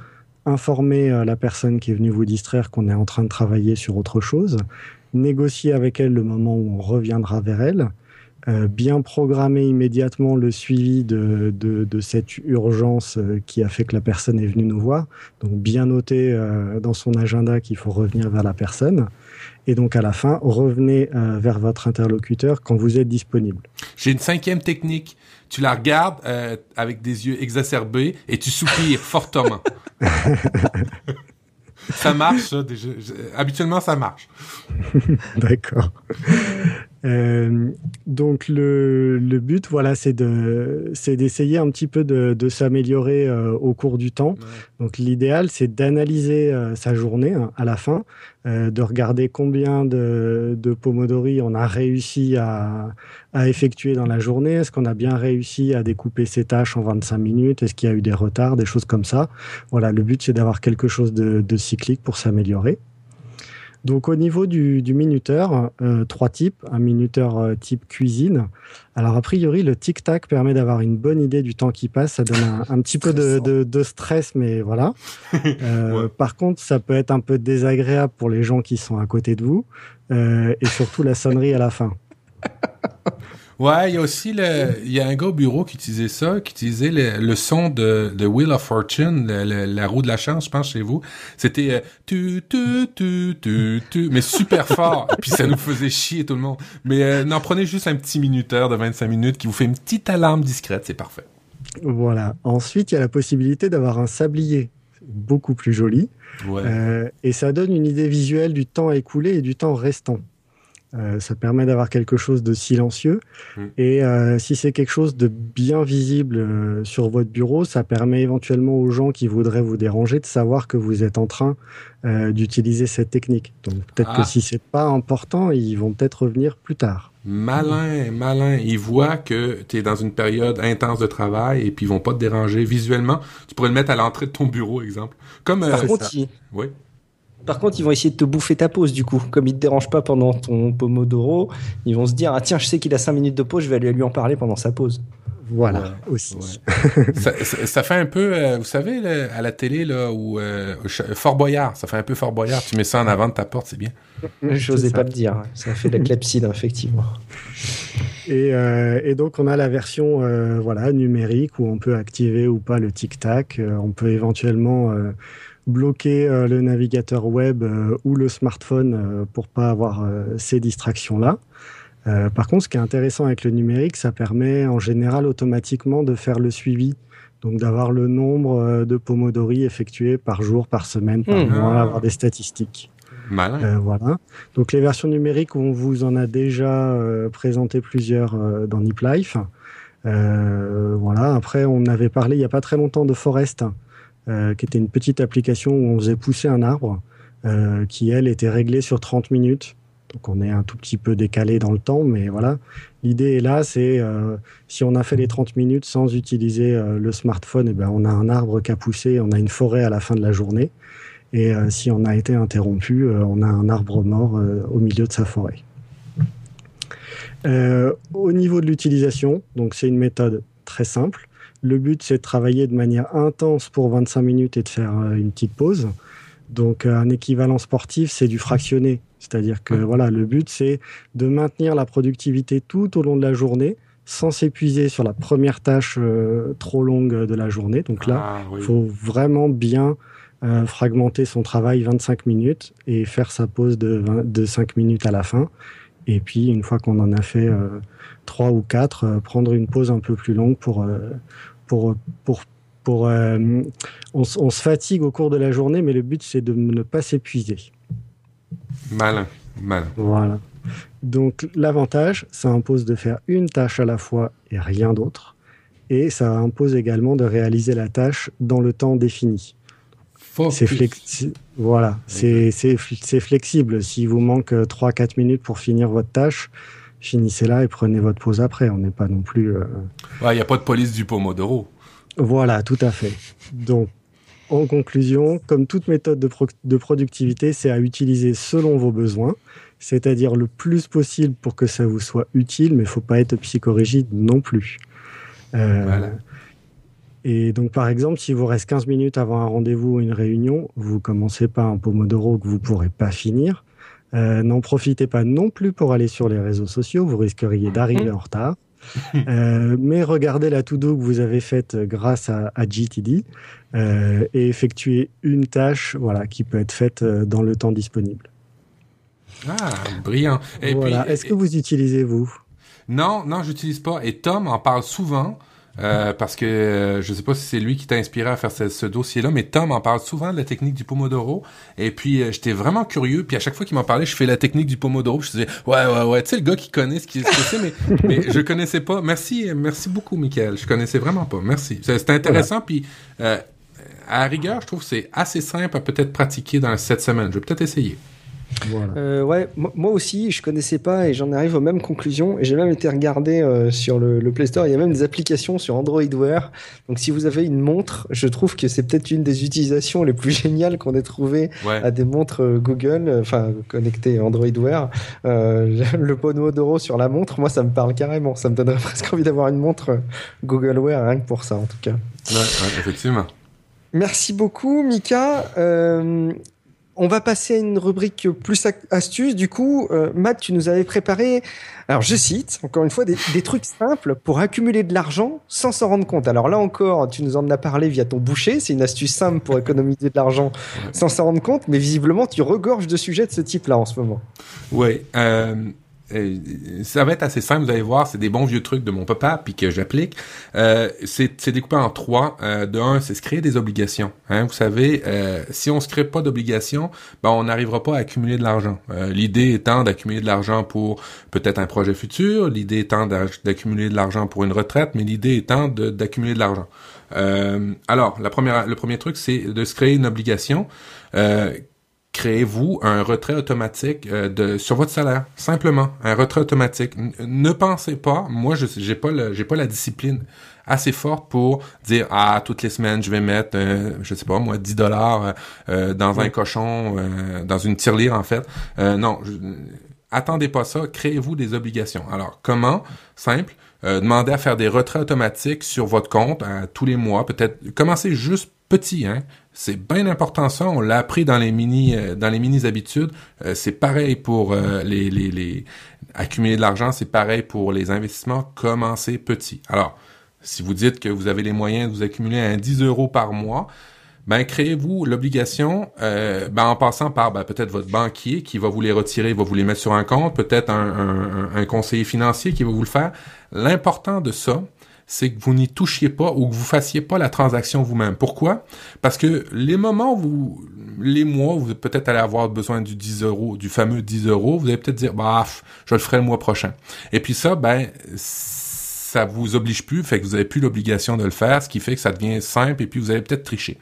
informer euh, la personne qui est venue vous distraire qu'on est en train de travailler sur autre chose, négocier avec elle le moment où on reviendra vers elle, euh, bien programmer immédiatement le suivi de, de, cette urgence euh, qui a fait que la personne est venue nous voir. Donc bien noter dans son agenda qu'il faut revenir vers la personne. Et donc à la fin, revenez vers votre interlocuteur quand vous êtes disponible. J'ai une cinquième technique. Tu la regardes avec des yeux exacerbés et tu soupires fortement. ça marche, ça, habituellement ça marche. D'accord. Euh, donc le, le, but, voilà, c'est de, c'est d'essayer un petit peu de, de s'améliorer euh, au cours du temps. Donc l'idéal, c'est d'analyser euh, sa journée hein, à la fin, de regarder combien de, de pomodori on a réussi à, à effectuer dans la journée. Est-ce qu'on a bien réussi à découper ses tâches en 25 minutes? Est-ce qu'il y a eu des retards, des choses comme ça? Voilà, le but, c'est d'avoir quelque chose de, de cyclique pour s'améliorer. Donc au niveau du, minuteur, euh, trois types. Un minuteur euh, type cuisine. Alors a priori, le tic-tac permet d'avoir une bonne idée du temps qui passe. Ça donne un, petit peu de, stress, mais voilà. Euh, par contre, ça peut être un peu désagréable pour les gens qui sont à côté de vous. et surtout la sonnerie à la fin. Ouais, il y a aussi le, il y a un gars au bureau qui utilisait ça, qui utilisait le, son de, de Wheel of Fortune, la roue de la chance, je pense chez vous. C'était euh, tu tu tu tu tu, mais super fort. Puis ça nous faisait chier tout le monde. Mais euh, n'en prenez juste un petit minuteur de 25 minutes qui vous fait une petite alarme discrète, c'est parfait. Voilà. Ensuite, il y a la possibilité d'avoir un sablier beaucoup plus joli. Euh, et ça donne une idée visuelle du temps écoulé et du temps restant. Euh, ça permet d'avoir quelque chose de silencieux. Mm. Et euh, si c'est quelque chose de bien visible euh, sur votre bureau, ça permet éventuellement aux gens qui voudraient vous déranger de savoir que vous êtes en train d'utiliser cette technique. Donc peut-être que ah. si c'est pas important, ils vont peut-être revenir plus tard. Malin, malin. Ils voient que tu es dans une période intense de travail et puis ils vont pas te déranger visuellement. Tu pourrais le mettre à l'entrée de ton bureau, exemple. Comme Par oui. Par contre, ils vont essayer de te bouffer ta pause, du coup. Comme ils te dérangent pas pendant ton Pomodoro, ils vont se dire Ah, tiens, je sais qu'il a 5 minutes de pause, je vais aller lui en parler pendant sa pause. Voilà, aussi. ça, fait un peu, euh, vous savez, à la télé, là, où euh, Fort Boyard, ça fait un peu Fort Boyard. Tu mets ça en avant de ta porte, c'est bien. Je n'osais pas le dire. Ça fait la clepside, effectivement. Et, euh, et, donc, on a la version voilà, numérique où on peut activer ou pas le tic-tac. on peut éventuellement bloquer euh, le navigateur web euh, ou le smartphone euh, pour pas avoir ces distractions-là. par contre, ce qui est intéressant avec le numérique, ça permet en général automatiquement de faire le suivi donc d'avoir le nombre de pomodori effectués par jour, par semaine, par hmm. mois, avoir des statistiques. Voilà. Donc les versions numériques, on vous en a déjà présenté plusieurs dans Nip Life. voilà. Après, on avait parlé il y a pas très longtemps de Forest, euh, qui était une petite application où on faisait pousser un arbre, euh, qui elle était réglée sur 30 minutes. Donc on est un tout petit peu décalé dans le temps, mais voilà. L'idée est là, c'est euh, si on a fait les 30 minutes sans utiliser le smartphone, eh ben on a un arbre qui a poussé, on a une forêt à la fin de la journée. Et si on a été interrompu, on a un arbre mort au milieu de sa forêt. au niveau de l'utilisation, donc c'est une méthode très simple. Le but, c'est de travailler de manière intense pour 25 minutes et de faire euh, une petite pause. Donc, euh, un équivalent sportif, c'est du fractionné. C'est-à-dire que voilà, le but, c'est de maintenir la productivité tout au long de la journée sans s'épuiser sur la première tâche euh, trop longue de la journée. Donc là, ah, il faut vraiment bien fragmenter son travail 25 minutes et faire sa pause de, de 5 minutes à la fin. Et puis, une fois qu'on en a fait trois ou quatre, prendre une pause un peu plus longue pour, pour, pour, pour euh, on, se fatigue au cours de la journée, mais le but c'est de ne pas s'épuiser. Malin, malin. Voilà. Donc l'avantage, ça impose de faire une tâche à la fois et rien d'autre. Et ça impose également de réaliser la tâche dans le temps défini. C'est voilà, c'est flexible. S'il vous manque 3-4 minutes pour finir votre tâche, finissez là et prenez votre pause après. On n'est pas non plus. Euh, il n'y a pas de police du Pomodoro. Voilà, tout à fait. Donc, en conclusion, comme toute méthode de, de productivité, c'est à utiliser selon vos besoins, c'est-à-dire le plus possible pour que ça vous soit utile, mais il faut pas être psychorigide non plus. Euh, voilà. Et donc, par exemple, si vous reste 15 minutes avant un rendez-vous ou une réunion, vous commencez pas un Pomodoro que vous pourrez pas finir. Euh, n'en profitez pas non plus pour aller sur les réseaux sociaux, vous risqueriez d'arriver mhm. en retard. Euh, mais regardez la to-do que vous avez faite grâce à, GTD euh, et effectuez une tâche voilà, qui peut être faite dans le temps disponible. Ah, brillant. voilà. Est-ce que vous utilisez, vous? Non, non, j'utilise pas. Et Tom en parle souvent. Euh, parce que euh, je sais pas si c'est lui qui t'a inspiré à faire ce, dossier-là, mais Tom en parle souvent de la technique du Pomodoro. Et puis euh, j'étais vraiment curieux. Puis à chaque fois qu'il m'en parlait, je fais la technique du Pomodoro. Je disais ouais ouais ouais, tu sais le gars qui connaît ce, qui, que c'est, mais mais je connaissais pas. Merci merci beaucoup, Michael. Je connaissais vraiment pas. Merci. C'était intéressant. Puis à rigueur, je trouve que c'est assez simple à peut-être pratiquer dans cette semaine. Je vais peut-être essayer. Euh, ouais, moi aussi, je connaissais pas et j'en arrive aux mêmes conclusions. Et j'ai même été regarder euh, sur le, Play Store. Il y a même des applications sur Android Wear. Donc, si vous avez une montre, je trouve que c'est peut-être une des utilisations les plus géniales qu'on ait trouvées à des montres euh, Google, enfin connectées Android Wear. le Pomodoro sur la montre, moi, ça me parle carrément. Ça me donnerait presque envie d'avoir une montre Google Wear, rien que pour ça, en tout cas. Ouais, effectivement. Merci beaucoup, Mika. Euh, on va passer à une rubrique plus astuce. Du coup, euh, Matt, tu nous avais préparé, alors je cite, encore une fois, des, trucs simples pour accumuler de l'argent sans s'en rendre compte. Alors là encore, tu nous en as parlé via ton boucher. C'est une astuce simple pour économiser de l'argent sans s'en rendre compte, mais visiblement, tu regorges de sujets de ce type-là en ce moment. Euh, euh, ça va être assez simple, vous allez voir, c'est des bons vieux trucs de mon papa, puis que j'applique. Euh, c'est découpé en trois. Euh, de un, c'est se créer des obligations. Hein. Vous savez, euh, si on se crée pas d'obligations, ben on n'arrivera pas à accumuler de l'argent. l'idée étant d'accumuler de l'argent pour peut-être un projet futur, l'idée étant d'accumuler de l'argent pour une retraite, mais l'idée étant d'accumuler de, l'argent. alors, la première, le premier truc, c'est de se créer une obligation créez-vous un retrait automatique euh, de sur votre salaire, simplement un retrait automatique. ne pensez pas, moi je j'ai pas le, j'ai pas la discipline assez forte pour dire ah toutes les semaines je vais mettre euh, je sais pas moi 10 dollars euh, dans un cochon dans une tirelire en fait. non, attendez pas ça, créez-vous des obligations. Alors comment? Simple, demandez à faire des retraits automatiques sur votre compte tous les mois, peut-être commencez juste petit hein. C'est bien important ça. On l'a appris dans les mini euh, dans les mini habitudes. Euh, c'est pareil pour euh, les, les, les, accumuler de l'argent. C'est pareil pour les investissements. Commencez petit. Alors, si vous dites que vous avez les moyens de vous accumuler un 10 euros par mois, ben créez-vous l'obligation, ben, en passant par ben, peut-être votre banquier qui va vous les retirer, va vous les mettre sur un compte, peut-être un, un, un conseiller financier qui va vous le faire. L'important de ça, c'est que vous n'y touchiez pas ou que vous fassiez pas la transaction vous-même. Pourquoi? Parce que les moments où vous, les mois où vous peut-être allez avoir besoin du 10 euros, du fameux 10 euros, vous allez peut-être dire, bah, je le ferai le mois prochain. Et puis ça, ben, ça vous oblige plus, fait que vous avez plus l'obligation de le faire, ce qui fait que ça devient simple et puis vous allez peut-être tricher.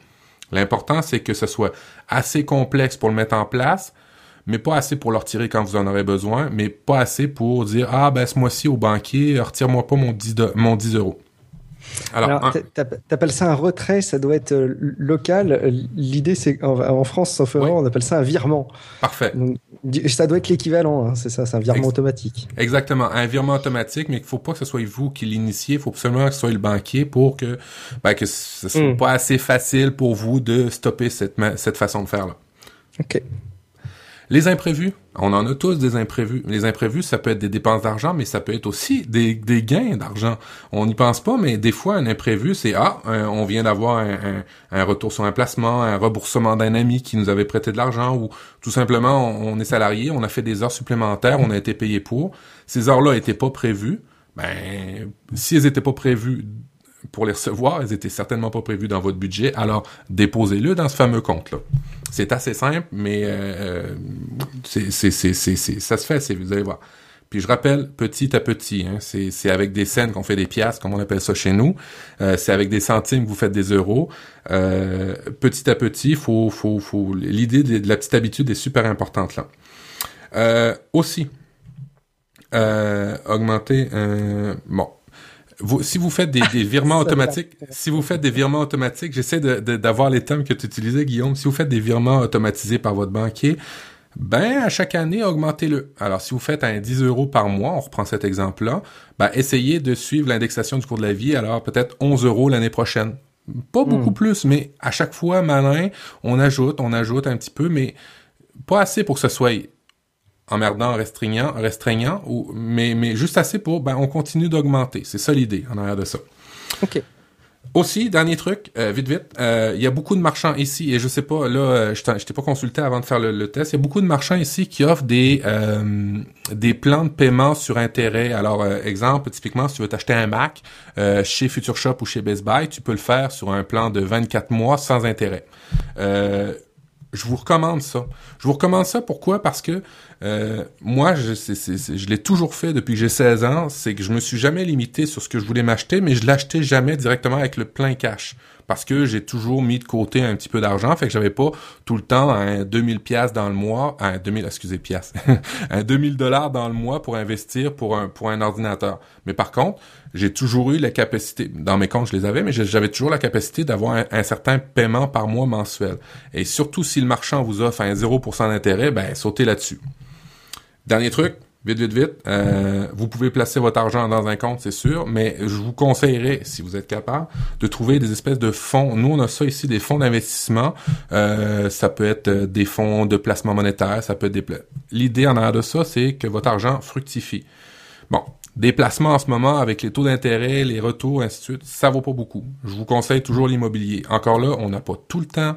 L'important, c'est que ce soit assez complexe pour le mettre en place, mais pas assez pour le retirer quand vous en aurez besoin, mais pas assez pour dire ah ben ce mois-ci au banquier, retire-moi pas mon 10, mon 10 euros. Alors, t'appelles ça un retrait, ça doit être euh, local. L'idée, c'est en, France, sauf on appelle ça un virement. Parfait. ça doit être l'équivalent, hein, c'est ça, c'est un virement automatique. Exactement, un virement automatique, mais il faut pas que ce soit vous qui l'initiez, il faut absolument que ce soit le banquier pour que, ben, que ce soit hmm. pas assez facile pour vous de stopper cette, cette façon de faire là. Ok. Les imprévus, on en a tous des imprévus. Les imprévus, ça peut être des dépenses d'argent, mais ça peut être aussi des, des gains d'argent. On n'y pense pas, mais des fois, un imprévu, c'est ah, on vient d'avoir un, un, retour sur un placement, un remboursement d'un ami qui nous avait prêté de l'argent, ou tout simplement, on, est salarié, on a fait des heures supplémentaires, on a été payé pour. Ces heures-là n'étaient pas prévues. Ben, si elles n'étaient pas prévues pour les recevoir, elles étaient certainement pas prévues dans votre budget, alors déposez-le dans ce fameux compte-là. C'est assez simple, mais euh, c'est, c'est, c'est, ça se fait, vous allez voir. Puis je rappelle, petit à petit, hein, c'est, avec des scènes qu'on fait des piastres, comme on appelle ça chez nous. Euh, c'est avec des centimes que vous faites des euros. Euh, petit à petit, faut, faut, faut, l'idée de, la petite habitude est super importante là. Euh, aussi, augmenter, bon, si vous faites des, virements automatiques, si vous faites des virements automatiques, j'essaie d'avoir les termes que tu utilisais, Guillaume. Si vous faites des virements automatisés par votre banquier, ben à chaque année, augmentez-le. Alors, si vous faites un 10 euros par mois, on reprend cet exemple-là, ben essayez de suivre l'indexation du cours de la vie. Alors, peut-être 11 euros l'année prochaine. Pas beaucoup hmm. plus, mais à chaque fois, malin, on ajoute, on ajoute un petit peu, mais pas assez pour que ce soit emmerdant, restreignant, restreignant, ou, mais, mais juste assez pour, ben, on continue d'augmenter. C'est ça l'idée en arrière de ça. OK. Aussi, dernier truc, euh, vite vite, euh, il y a beaucoup de marchands ici, et je sais pas, là, euh, je t'ai pas consulté avant de faire le, test, il y a beaucoup de marchands ici qui offrent des des plans de paiement sur intérêt. Alors, exemple, typiquement, si tu veux t'acheter un Mac chez Future Shop ou chez Best Buy, tu peux le faire sur un plan de 24 mois sans intérêt. Je vous recommande ça. Je vous recommande ça pourquoi? Parce que euh, moi, je, je l'ai toujours fait depuis que j'ai 16 ans, c'est que je me suis jamais limité sur ce que je voulais m'acheter, mais je l'achetais jamais directement avec le plein cash parce que j'ai toujours mis de côté un petit peu d'argent, fait que j'avais pas tout le temps un 2000 pièces dans le mois, un 2000 excusez pièces, un 2000 dollars dans le mois pour investir pour un pour un ordinateur. Mais par contre, j'ai toujours eu la capacité dans mes comptes, je les avais, mais j'avais toujours la capacité d'avoir un, certain paiement par mois mensuel. Et surtout si le marchand vous offre un 0% d'intérêt, ben sautez là-dessus. Dernier truc, vite, vite, vite. Euh, vous pouvez placer votre argent dans un compte, c'est sûr, mais je vous conseillerais, si vous êtes capable, de trouver des espèces de fonds. Nous, on a ça ici, des fonds d'investissement. Euh, ça peut être des fonds de placement monétaire, ça peut être des... L'idée en arrière de ça, c'est que votre argent fructifie. Bon, des placements en ce moment avec les taux d'intérêt, les retours, ainsi de suite, ça vaut pas beaucoup. Je vous conseille toujours l'immobilier. Encore là, on n'a pas tout le temps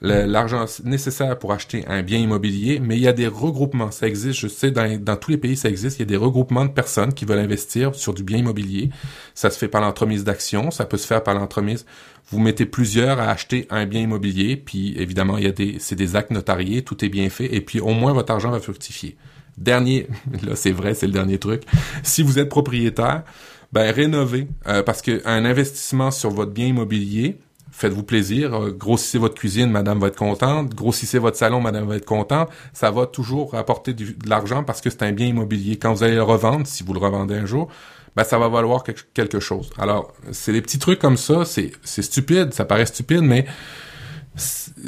l'argent nécessaire pour acheter un bien immobilier, mais il y a des regroupements. Ça existe, je sais, dans, dans, tous les pays, ça existe. Il y a des regroupements de personnes qui veulent investir sur du bien immobilier. Ça se fait par l'entremise d'actions, ça peut se faire par l'entremise. Vous mettez plusieurs à acheter un bien immobilier, puis évidemment, il y a des, c'est des actes notariés, tout est bien fait, et puis au moins votre argent va fructifier. Dernier, là c'est vrai, c'est le dernier truc. Si vous êtes propriétaire, ben rénovez, euh, parce qu'un investissement sur votre bien immobilier, faites-vous plaisir, euh, grossissez votre cuisine, madame va être contente, grossissez votre salon, madame va être contente, ça va toujours apporter de l'argent parce que c'est un bien immobilier. Quand vous allez le revendre, si vous le revendez un jour, ben ça va valoir quelque chose. Alors, c'est des petits trucs comme ça, c'est stupide, ça paraît stupide, mais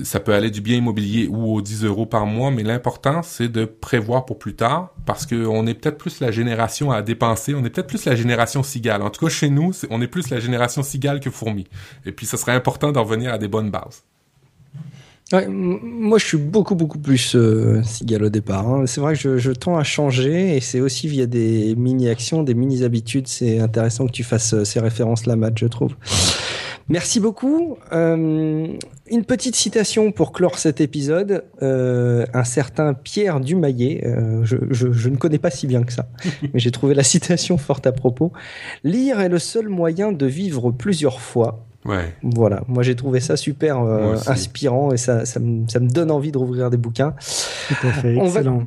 ça peut aller du bien immobilier ou aux 10 euros par mois, mais l'important, c'est de prévoir pour plus tard, parce qu'on est peut-être plus la génération à dépenser, on est peut-être plus la génération cigale. En tout cas, chez nous, on est plus la génération cigale que fourmi. Et puis, ce serait important d'en revenir à des bonnes bases. moi, je suis beaucoup, beaucoup plus euh, cigale au départ. Hein. C'est vrai que je, tends à changer et c'est aussi via des mini-actions, des mini-habitudes. C'est intéressant que tu fasses euh, ces références-là, Matt, je trouve. Merci beaucoup. Euh, une petite citation pour clore cet épisode. Euh, un certain Pierre Dumaillet, euh, je, je, je, ne connais pas si bien que ça, mais j'ai trouvé la citation forte à propos. Lire est le seul moyen de vivre plusieurs fois. Ouais. Voilà, moi j'ai trouvé ça super euh, inspirant et ça, ça, me, ça me donne envie de rouvrir des bouquins. Tout à fait, excellent.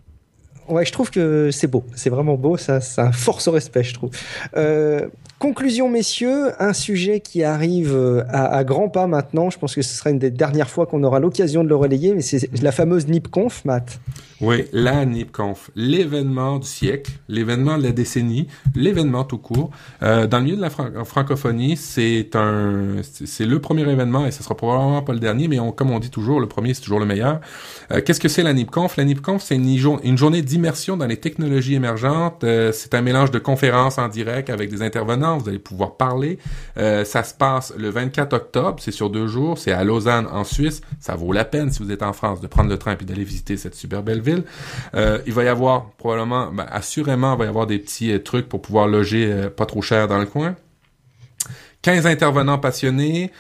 Ouais, je trouve que c'est beau, c'est vraiment beau, ça, ça force au respect, je trouve. Euh, Conclusion, messieurs, un sujet qui arrive euh, à, grands pas maintenant. Je pense que ce sera une des dernières fois qu'on aura l'occasion de le relayer, mais c'est la fameuse NIPConf, Matt. Oui, la NIPConf, l'événement du siècle, l'événement de la décennie, l'événement tout court. Euh, dans le milieu de la francophonie, c'est un, c'est le premier événement et ce sera probablement pas le dernier, mais comme on dit toujours, le premier c'est toujours le meilleur. Qu'est-ce que c'est la NIPConf? La NIPConf, c'est une, une, journée d'immersion dans les technologies émergentes. c'est un mélange de conférences en direct avec des intervenants vous allez pouvoir parler. Euh, ça se passe le 24 octobre, c'est sur deux jours, c'est à Lausanne en Suisse. Ça vaut la peine si vous êtes en France de prendre le train puis d'aller visiter cette super belle ville. Euh, il va y avoir probablement, ben, assurément, il va y avoir des petits euh, trucs pour pouvoir loger pas trop cher dans le coin. 15 intervenants passionnés,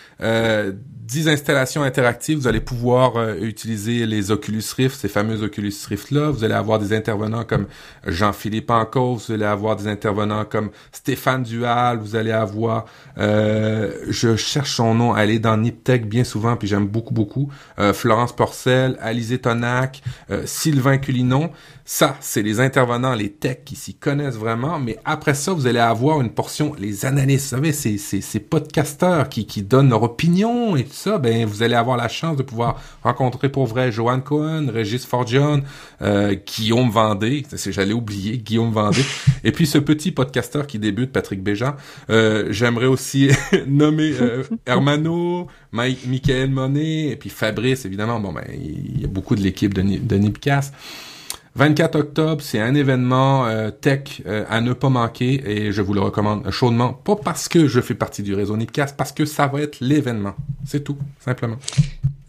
10 installations interactives. Vous allez pouvoir euh, utiliser les Oculus Rift, ces fameux Oculus Rift-là. Vous allez avoir des intervenants comme Jean-Philippe Ancos, vous allez avoir des intervenants comme Stéphane Dual, vous allez avoir, euh, je cherche son nom, elle est dans Niptech bien souvent, puis j'aime beaucoup, beaucoup, euh, Florence Porcel, Alizé Tonac, Sylvain Culinon. Ça, c'est les intervenants, les techs qui s'y connaissent vraiment, mais après ça, vous allez avoir une portion, les analystes, vous savez, ces, ces, ces podcasteurs qui, qui donnent leur opinion et tout ça, ben, vous allez avoir la chance de pouvoir rencontrer pour vrai Joanne Cohen, Régis Forgione, euh, Guillaume Vendée, j'allais oublier, Guillaume Vendée, et puis ce petit podcasteur qui débute, Patrick Béjean. Euh, j'aimerais aussi nommer euh, Hermano, Mike, Michael Monet, et puis Fabrice, évidemment, bon ben, il y a beaucoup de l'équipe de, de Nipcast. 24 octobre, c'est un événement euh, tech euh, à ne pas manquer et je vous le recommande chaudement. Pas parce que je fais partie du réseau Nipcast, parce que ça va être l'événement. C'est tout, simplement.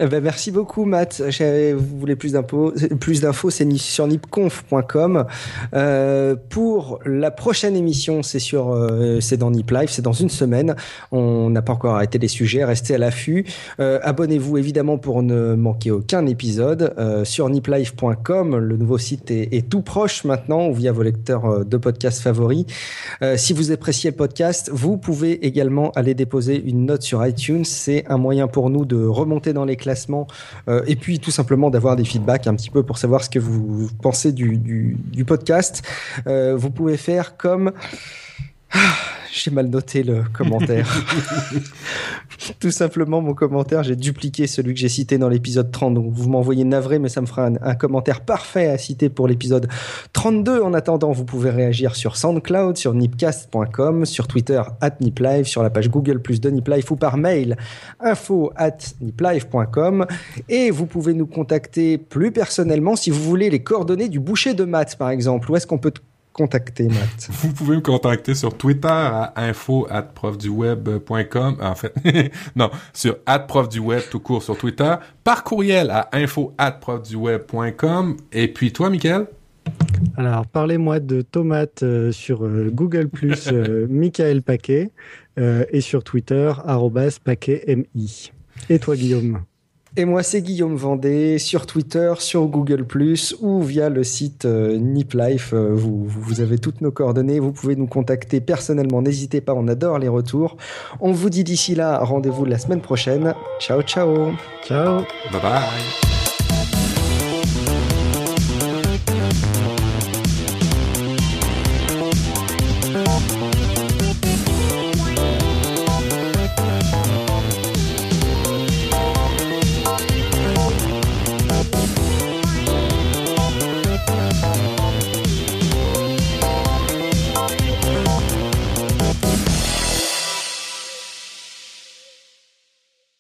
Eh ben, merci beaucoup, Matt. Vous voulez plus d'infos Plus d'infos, c'est sur nipconf.com. Euh, pour la prochaine émission, c'est sur, euh, c'est dans Nip Live, c'est dans une semaine. On n'a pas encore arrêté les sujets. Restez à l'affût. Euh, abonnez-vous évidemment pour ne manquer aucun épisode euh, sur niplive.com. Le nouveau site est, est, tout proche maintenant ou via vos lecteurs euh, de podcasts favoris. Euh, si vous appréciez le podcast, vous pouvez également aller déposer une note sur iTunes. C'est un moyen pour nous de remonter dans les classes euh, et puis tout simplement d'avoir des feedbacks un petit peu pour savoir ce que vous pensez du, podcast. Euh, vous pouvez faire comme... Ah, j'ai mal noté le commentaire. Tout simplement, mon commentaire, j'ai dupliqué celui que j'ai cité dans l'épisode 30. Donc, vous m'envoyez navré, mais ça me fera un, commentaire parfait à citer pour l'épisode 32. En attendant, vous pouvez réagir sur SoundCloud, sur nipcast.com, sur Twitter, at niplive, sur la page Google plus de niplive ou par mail, info at niplive.com. Et vous pouvez nous contacter plus personnellement si vous voulez les coordonnées du boucher de maths, par exemple. Où est-ce qu'on peut contacter, Matt Vous pouvez me contacter sur Twitter à info@profduweb.com. En fait, non, sur @profduweb tout court sur Twitter, par courriel à info@profduweb.com. Et puis toi, Michael? Alors, parlez-moi de tomates euh, sur euh, Google Plus, euh, Michael Paquet, et sur Twitter, paquetmi. Et toi, Guillaume? Et moi, c'est Guillaume Vendée sur Twitter, sur Google ou via le site Nip Life. Vous, vous, avez toutes nos coordonnées. Vous pouvez nous contacter personnellement. N'hésitez pas, on adore les retours. On vous dit d'ici là, rendez-vous la semaine prochaine. Ciao, ciao. Ciao. Bye bye.